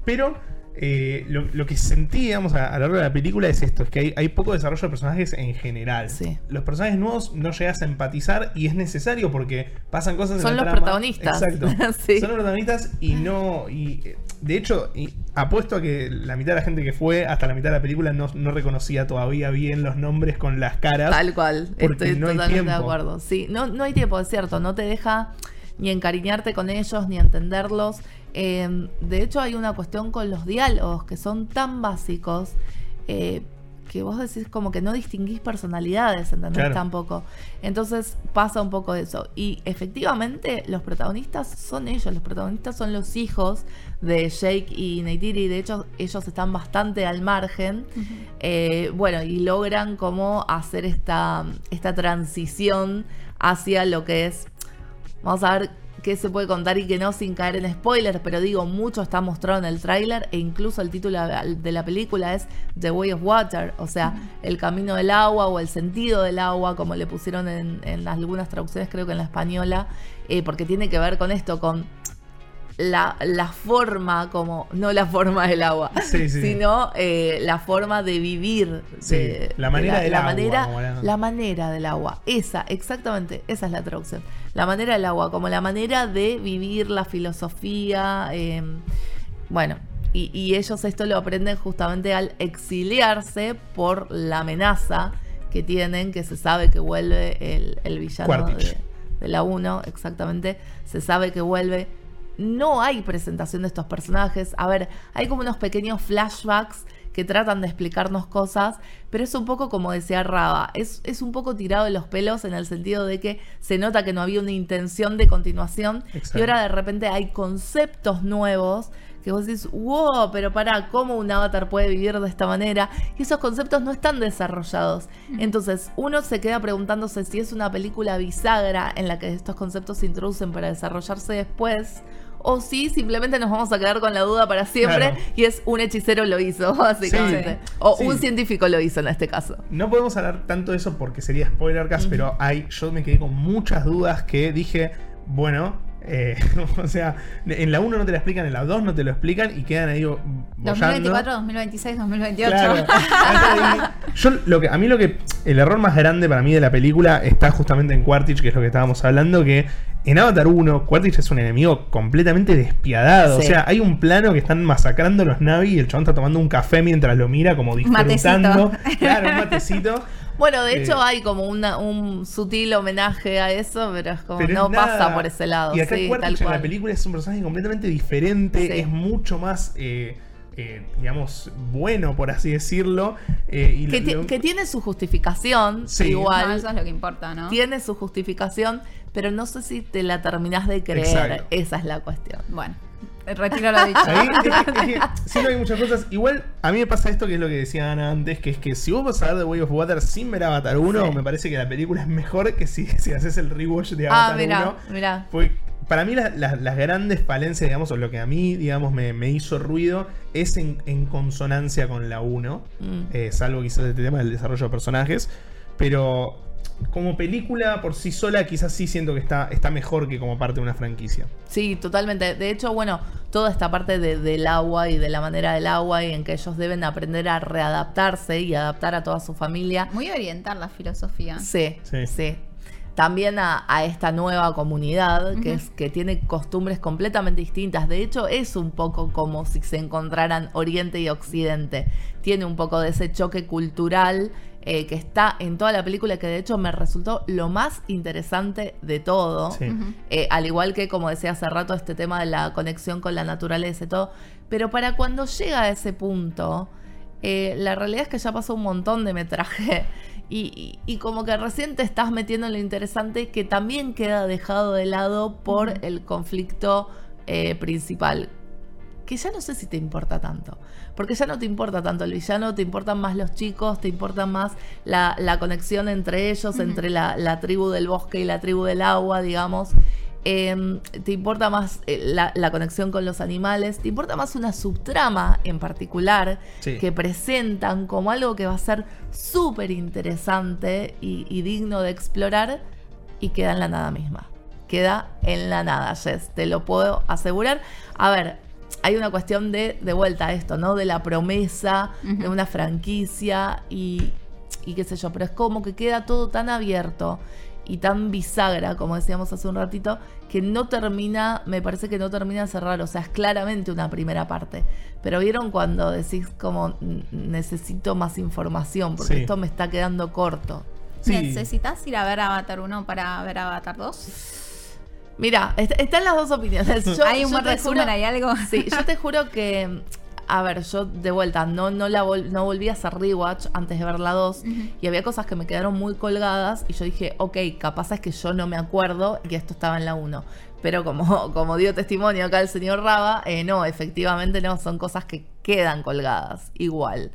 pero eh, lo, lo que sentí, digamos, a, a lo largo de la película es esto, es que hay, hay poco desarrollo de personajes en general. Sí. Los personajes nuevos no llegas a empatizar y es necesario porque pasan cosas en Son la los trama. protagonistas. Exacto. Sí. Son los protagonistas y no... Y, eh, de hecho, y apuesto a que la mitad de la gente que fue hasta la mitad de la película no, no reconocía todavía bien los nombres con las caras. Tal cual, Porque estoy no hay totalmente de acuerdo. Sí, no, no hay tiempo, es cierto, no te deja ni encariñarte con ellos, ni entenderlos. Eh, de hecho, hay una cuestión con los diálogos que son tan básicos. eh, que vos decís como que no distinguís personalidades, ¿entendés? Claro. Tampoco. Entonces pasa un poco eso. Y efectivamente los protagonistas son ellos, los protagonistas son los hijos de Jake y Neytiri, de hecho ellos están bastante al margen, Eh, bueno, y logran como hacer esta, esta transición hacia lo que es, vamos a ver qué se puede contar y qué no sin caer en spoilers, pero digo, mucho está mostrado en el tráiler e incluso el título de la película es The Way of Water, o sea, el camino del agua o el sentido del agua, como le pusieron en, en algunas traducciones, creo que en la española, eh, porque tiene que ver con esto, con la, la forma, como, no la forma del agua, Sí, sí. sino eh, la forma de vivir. Sí, de- la manera de del la agua, manera, la- la manera del agua. Esa, exactamente, esa es la traducción. La manera del agua, como la manera de vivir la filosofía. eh, bueno, y, y ellos esto lo aprenden justamente al exiliarse por la amenaza que tienen, que se sabe que vuelve el, el villano de, de la 1, exactamente. Se sabe que vuelve. No hay presentación de estos personajes. A ver, hay como unos pequeños flashbacks que tratan de explicarnos cosas, pero es un poco como decía Raba, es, es un poco tirado de los pelos en el sentido de que se nota que no había una intención de continuación Exacto. y ahora de repente hay conceptos nuevos que vos decís, wow, pero para, ¿cómo un avatar puede vivir de esta manera? Y esos conceptos no están desarrollados. Entonces, uno se queda preguntándose si es una película bisagra en la que estos conceptos se introducen para desarrollarse después. O si simplemente nos vamos a quedar con la duda para siempre Claro. y es un hechicero lo hizo, básicamente. Sí. O Sí. un científico lo hizo en este caso. No podemos hablar tanto de eso porque sería spoiler cast, pero hay, yo me quedé con muchas dudas que dije, bueno, eh, o sea, en la 1 no te la explican, en la 2 no te lo explican y quedan ahí bollando. 2024, 2026, 2028. Claro. Yo lo que a mí lo que el error más grande para mí de la película está justamente en Quartich, que es lo que estábamos hablando, que en Avatar 1 Quartich es un enemigo completamente despiadado, Sí. o sea, hay un plano que están masacrando los Navi y el chabón está tomando un café mientras lo mira como disfrutando. Matecito. Claro, un matecito. Bueno, de Eh, hecho hay como una- un sutil homenaje a eso, pero es como Pero no es nada. pasa por ese lado. Y acá sí, tal en cual. la película es un personaje completamente diferente, Sí. es mucho más, eh, eh, digamos, bueno, por así decirlo. eh, y que, lo- que tiene su justificación, Sí. igual. No, eso es lo que importa, ¿no? Tiene su justificación, pero no sé si te la terminás de creer. Exacto. Esa es la cuestión. Bueno, retiro lo dicho. Ahí, es que, es que siento que hay muchas cosas. Igual, a mí me pasa esto que es lo que decía Ana antes, que es que si vos vas a ver The Way of Water sin ver Avatar 1, Sí. me parece que la película es mejor que si, si haces el rewatch de Ah, Avatar mira, 1. mira. Porque para mí la- la- las grandes falencias, digamos, o lo que a mí, digamos, me, me hizo ruido, es en, en consonancia con la 1. Mm. eh, salvo quizás este tema del desarrollo de personajes. Pero como película por sí sola, quizás sí siento que está, está mejor que como parte de una franquicia. Sí, totalmente. De hecho, bueno, toda esta parte de- del agua y de la manera del agua y en que ellos deben aprender a readaptarse y adaptar a toda su familia. Muy oriental la filosofía. Sí, Sí. sí. También a, a esta nueva comunidad que, es, que tiene costumbres completamente distintas. De hecho, es un poco como si se encontraran Oriente y Occidente. Tiene un poco de ese choque cultural eh, que está en toda la película, que de hecho me resultó lo más interesante de todo. Sí. Eh, al igual que, como decía hace rato, este tema de la conexión con la naturaleza y todo. Pero para cuando llega a ese punto, eh, la realidad es que ya pasó un montón de metraje. Y, y- como que recién te estás metiendo en lo interesante que también queda dejado de lado por el conflicto eh, principal. Que ya no sé si te importa tanto. Porque ya no te importa tanto el villano, te importan más los chicos, te importa más la, la conexión entre ellos, entre la, la tribu del bosque y la tribu del agua, digamos. Em, te importa más eh, la, la conexión con los animales, te importa más una subtrama en particular Sí. que presentan como algo que va a ser súper interesante y, y digno de explorar y queda en la nada misma. Queda en la nada, Jess, te lo puedo asegurar. A ver, hay una cuestión de, de vuelta a esto, ¿no? De la promesa, de una franquicia y, y qué sé yo, pero es como que queda todo tan abierto y tan bisagra, como decíamos hace un ratito, que no termina, me parece que no termina de cerrar, o sea, es claramente una primera parte. Pero vieron cuando decís como "N- necesito más información, porque Sí. esto me está quedando corto. Sí. ¿Necesitas ir a ver Avatar 1 para ver Avatar 2? Mira, est- están las dos opiniones. Yo- ¿Hay un buen resumen? juro- ¿Hay algo? Sí, yo te juro que a ver, yo de vuelta, no, no, la vol- no volví a hacer rewatch antes de ver la 2 y había cosas que me quedaron muy colgadas y yo dije, ok, capaz es que yo no me acuerdo y esto estaba en la 1. Pero como, como dio testimonio acá el señor Raba, eh, no, efectivamente no, son cosas que quedan colgadas igual.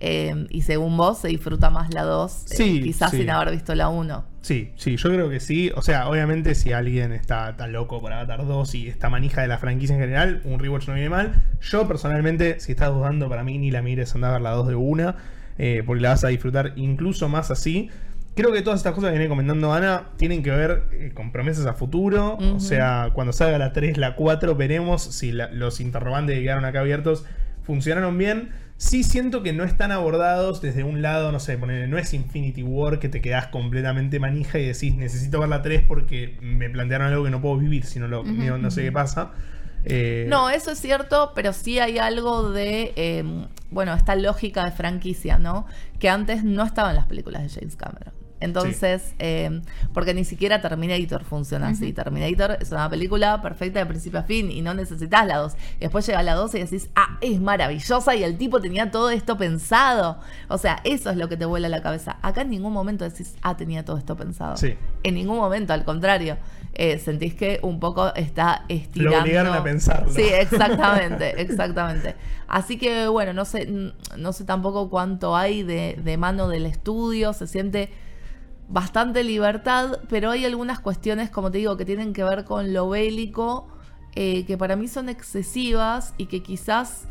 Eh, y según vos, se disfruta más la 2, eh, Sí, quizás sí. sin haber visto la 1. Sí, sí, yo creo que sí. O sea, obviamente si alguien está tan loco por Avatar 2 y está manija de la franquicia en general, un rewatch no viene mal. Yo personalmente, si estás dudando, para mí ni la mires, anda a ver la 2 de una, eh, porque la vas a disfrutar incluso más así. Creo que todas estas cosas que viene comentando Ana tienen que ver eh, con promesas a futuro. O sea, cuando salga la 3, la 4, veremos si la- los interrogantes que quedaron acá abiertos funcionaron bien. Sí siento que no están abordados desde un lado, no sé, ponele, no es Infinity War que te quedás completamente manija y decís necesito ver la 3 porque me plantearon algo que no puedo vivir si no lo no, no sé qué pasa. Eh, No, eso es cierto, pero sí hay algo de, eh, bueno, esta lógica de franquicia, ¿no? Que antes no estaba en las películas de James Cameron. Entonces, eh, porque ni siquiera Terminator funciona así. Terminator es una película perfecta de principio a fin y no necesitas la 2. Después llega la 2 y decís, ah, es maravillosa y el tipo tenía todo esto pensado. O sea, eso es lo que te vuela la cabeza. Acá en ningún momento decís, ah, tenía todo esto pensado. Sí. En ningún momento, al contrario. Eh, sentís que un poco está estirando. Lo obligaron a pensarlo. Sí, exactamente, exactamente. Así que bueno, no sé, no sé tampoco cuánto hay de, de mano del estudio, se siente bastante libertad, pero hay algunas cuestiones, como te digo, que tienen que ver con lo bélico, eh, que para mí son excesivas y que quizás,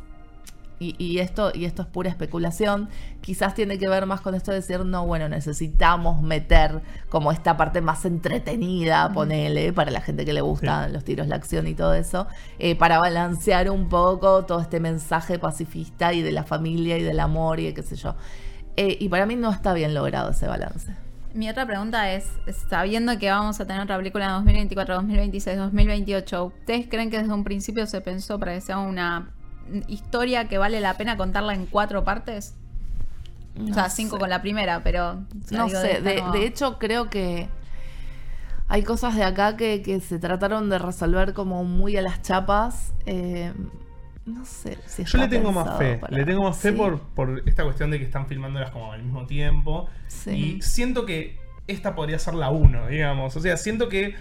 y, y esto, y esto es pura especulación, quizás tiene que ver más con esto de decir, no, bueno, necesitamos meter como esta parte más entretenida, ponele, para la gente que le gustan los tiros, la acción y todo eso, eh, para balancear un poco todo este mensaje pacifista y de la familia y del amor y de qué sé yo. Eh, y para mí no está bien logrado ese balance. Mi otra pregunta es, sabiendo que vamos a tener otra película en 2024, 2026, 2028, ¿ustedes creen que desde un principio se pensó para que sea una historia que vale la pena contarla en cuatro partes? o sea, cinco sé. con la primera, pero... o sea, No digo, sé, esta de, como- de hecho creo que hay cosas de acá que, que se trataron de resolver como muy a las chapas. eh, no sé si Yo le tengo más fe. para- Le tengo más fe Sí, por, por esta cuestión de que están filmándolas como al mismo tiempo. Sí. Y siento que esta podría ser la 1, digamos. O sea, siento que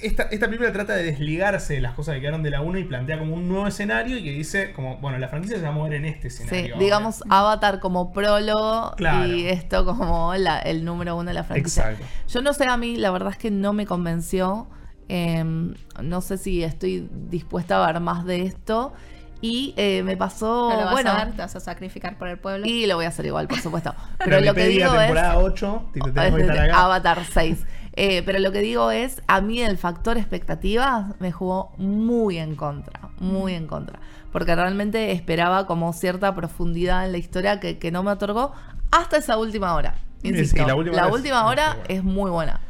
esta, esta película trata de desligarse de las cosas que quedaron de la 1 y plantea como un nuevo escenario y que dice, como, bueno, la franquicia se va a mover en este Sí, escenario. ahora. digamos Avatar como prólogo Claro. y esto como la- el número uno de la franquicia. Exacto. Yo no sé, a mí la verdad es que no me convenció. Eh, no sé si estoy dispuesta a ver más de esto. Y eh, me pasó, ¿Pero lo vas bueno, a ver? ¿Te vas a sacrificar por el pueblo? y lo voy a hacer igual, por supuesto. Pero, Pero lo que digo es... temporada 8, tipo, tenemos que estar acá. Avatar 6. Eh, pero lo que digo es, a mí el factor expectativa me jugó muy en contra, muy en contra. Porque realmente esperaba como cierta profundidad en la historia que, que no me otorgó hasta esa última hora. Sí, la última la hora última es muy buena.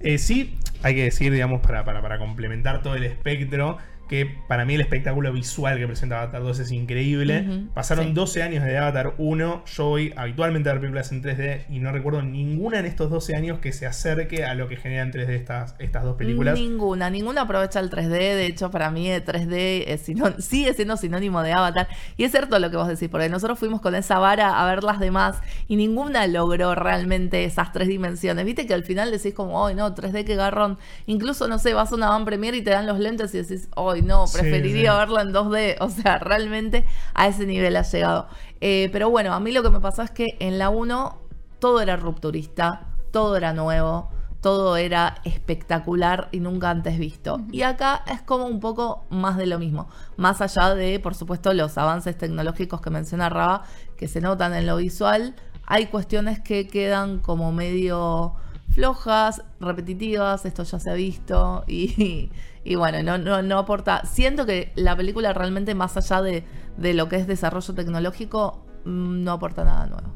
Eh, sí, hay que decir, digamos, para, para, para complementar todo el espectro, que para mí el espectáculo visual que presenta Avatar 2 es increíble. Pasaron sí. 12 años de Avatar 1. Yo voy habitualmente a ver películas en 3D y no recuerdo ninguna en estos 12 años que se acerque a lo que generan 3D estas, estas dos películas. Ninguna, ninguna aprovecha el 3D. De hecho, para mí el 3D es sigue siendo sinónimo de Avatar. Y es cierto lo que vos decís, porque nosotros fuimos con esa vara a ver las demás y ninguna logró realmente esas tres dimensiones. Viste que al final decís como, ay no, 3D que garrón. Incluso, no sé, vas a una van premier y te dan los lentes y decís, ay no, Sí, preferiría sí. verla en 2D. O sea, realmente a ese nivel ha llegado. Eh, pero bueno, a mí lo que me pasó es que en la 1 todo era rupturista, todo era nuevo, todo era espectacular y nunca antes visto. Y acá es como un poco más de lo mismo. Más allá de, por supuesto, los avances tecnológicos que menciona Raba, que se notan en lo visual, hay cuestiones que quedan como medio flojas, repetitivas, esto ya se ha visto y, y bueno, no, no, no aporta. Siento que la película realmente más allá de, de lo que es desarrollo tecnológico, mm, no aporta nada nuevo.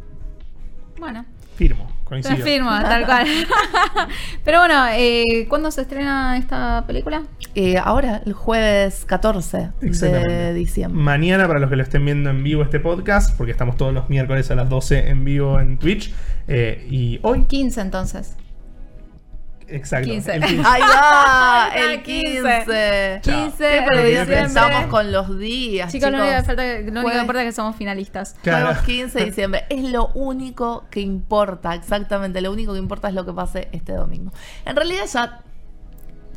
Bueno, Firmo, coincido. firmo, tal cual. Pero bueno, eh, ¿cuándo se estrena esta película? Eh, ahora, el jueves 14 de diciembre. Mañana, para los que lo estén viendo en vivo este podcast, porque estamos todos los miércoles a las 12 en vivo en Twitch. eh, y hoy, 15 entonces. Exacto. 15. el 15. Ahí va, el 15. 15 Qué de diciembre. estamos con los días, Chicos, chicos. lo único que falta- lo único que Jueves- importa es que somos finalistas. Claro. Jueves 15 de diciembre. Es lo único que importa, exactamente. Lo único que importa es lo que pase este domingo. En realidad ya,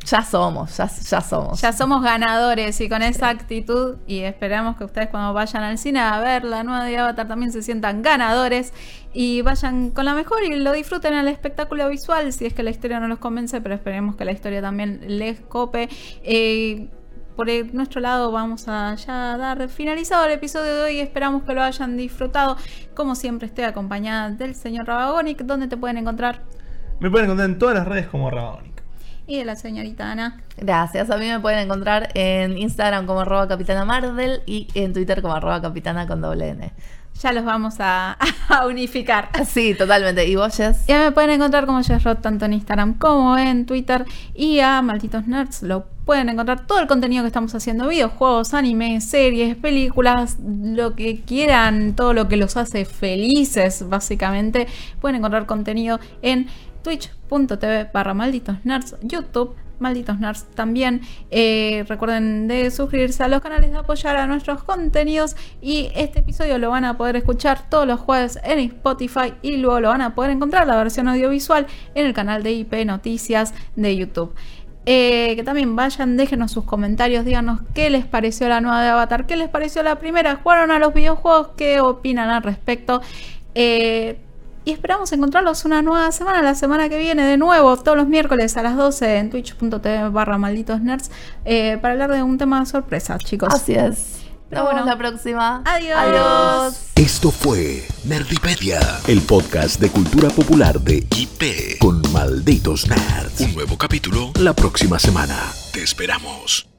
ya somos, ya, ya somos. Ya somos ganadores y con esa actitud y esperamos que ustedes cuando vayan al cine a ver la nueva de Avatar también se sientan ganadores y vayan con la mejor y lo disfruten al espectáculo visual si es que la historia no los convence, pero esperemos que la historia también les cope. Eh, por el- nuestro lado vamos a ya dar finalizado el episodio de hoy. Esperamos que lo hayan disfrutado. Como siempre estoy acompañada del señor Rabagonic, donde te pueden encontrar, Me pueden encontrar en todas las redes como Rabonic. Y de la señorita Ana. Gracias. A mí me pueden encontrar en Instagram como arroba capitana Marvel y en Twitter como arroba capitana con doble N. Ya los vamos a, a unificar. Sí, totalmente. ¿Y vos, Jess? Ya me pueden encontrar como Jessrod tanto en Instagram como en Twitter. Y a Malditos Nerds lo pueden encontrar todo el contenido que estamos haciendo: videojuegos, animes, series, películas, lo que quieran, todo lo que los hace felices, básicamente. Pueden encontrar contenido en twitch.tv barra malditos nerds, YouTube. Malditos Nerds también. Eh, recuerden de suscribirse a los canales, de apoyar a nuestros contenidos. Y este episodio lo van a poder escuchar todos los jueves en Spotify. Y luego lo van a poder encontrar la versión audiovisual en el canal de IP Noticias de YouTube. Eh, que también vayan, déjenos sus comentarios, díganos qué les pareció la nueva de Avatar, qué les pareció la primera, jugaron a los videojuegos, qué opinan al respecto. Eh, y esperamos encontrarlos una nueva semana, la semana que viene, de nuevo, todos los miércoles a las 12 en twitch.tv barra malditos nerds, eh, para hablar de un tema de sorpresa, chicos. Así es. Nos vemos bueno. la próxima. Adiós. Adiós. Esto fue Nerdipedia, el podcast de cultura popular de IP con malditos nerds. Un nuevo capítulo la próxima semana. Te esperamos.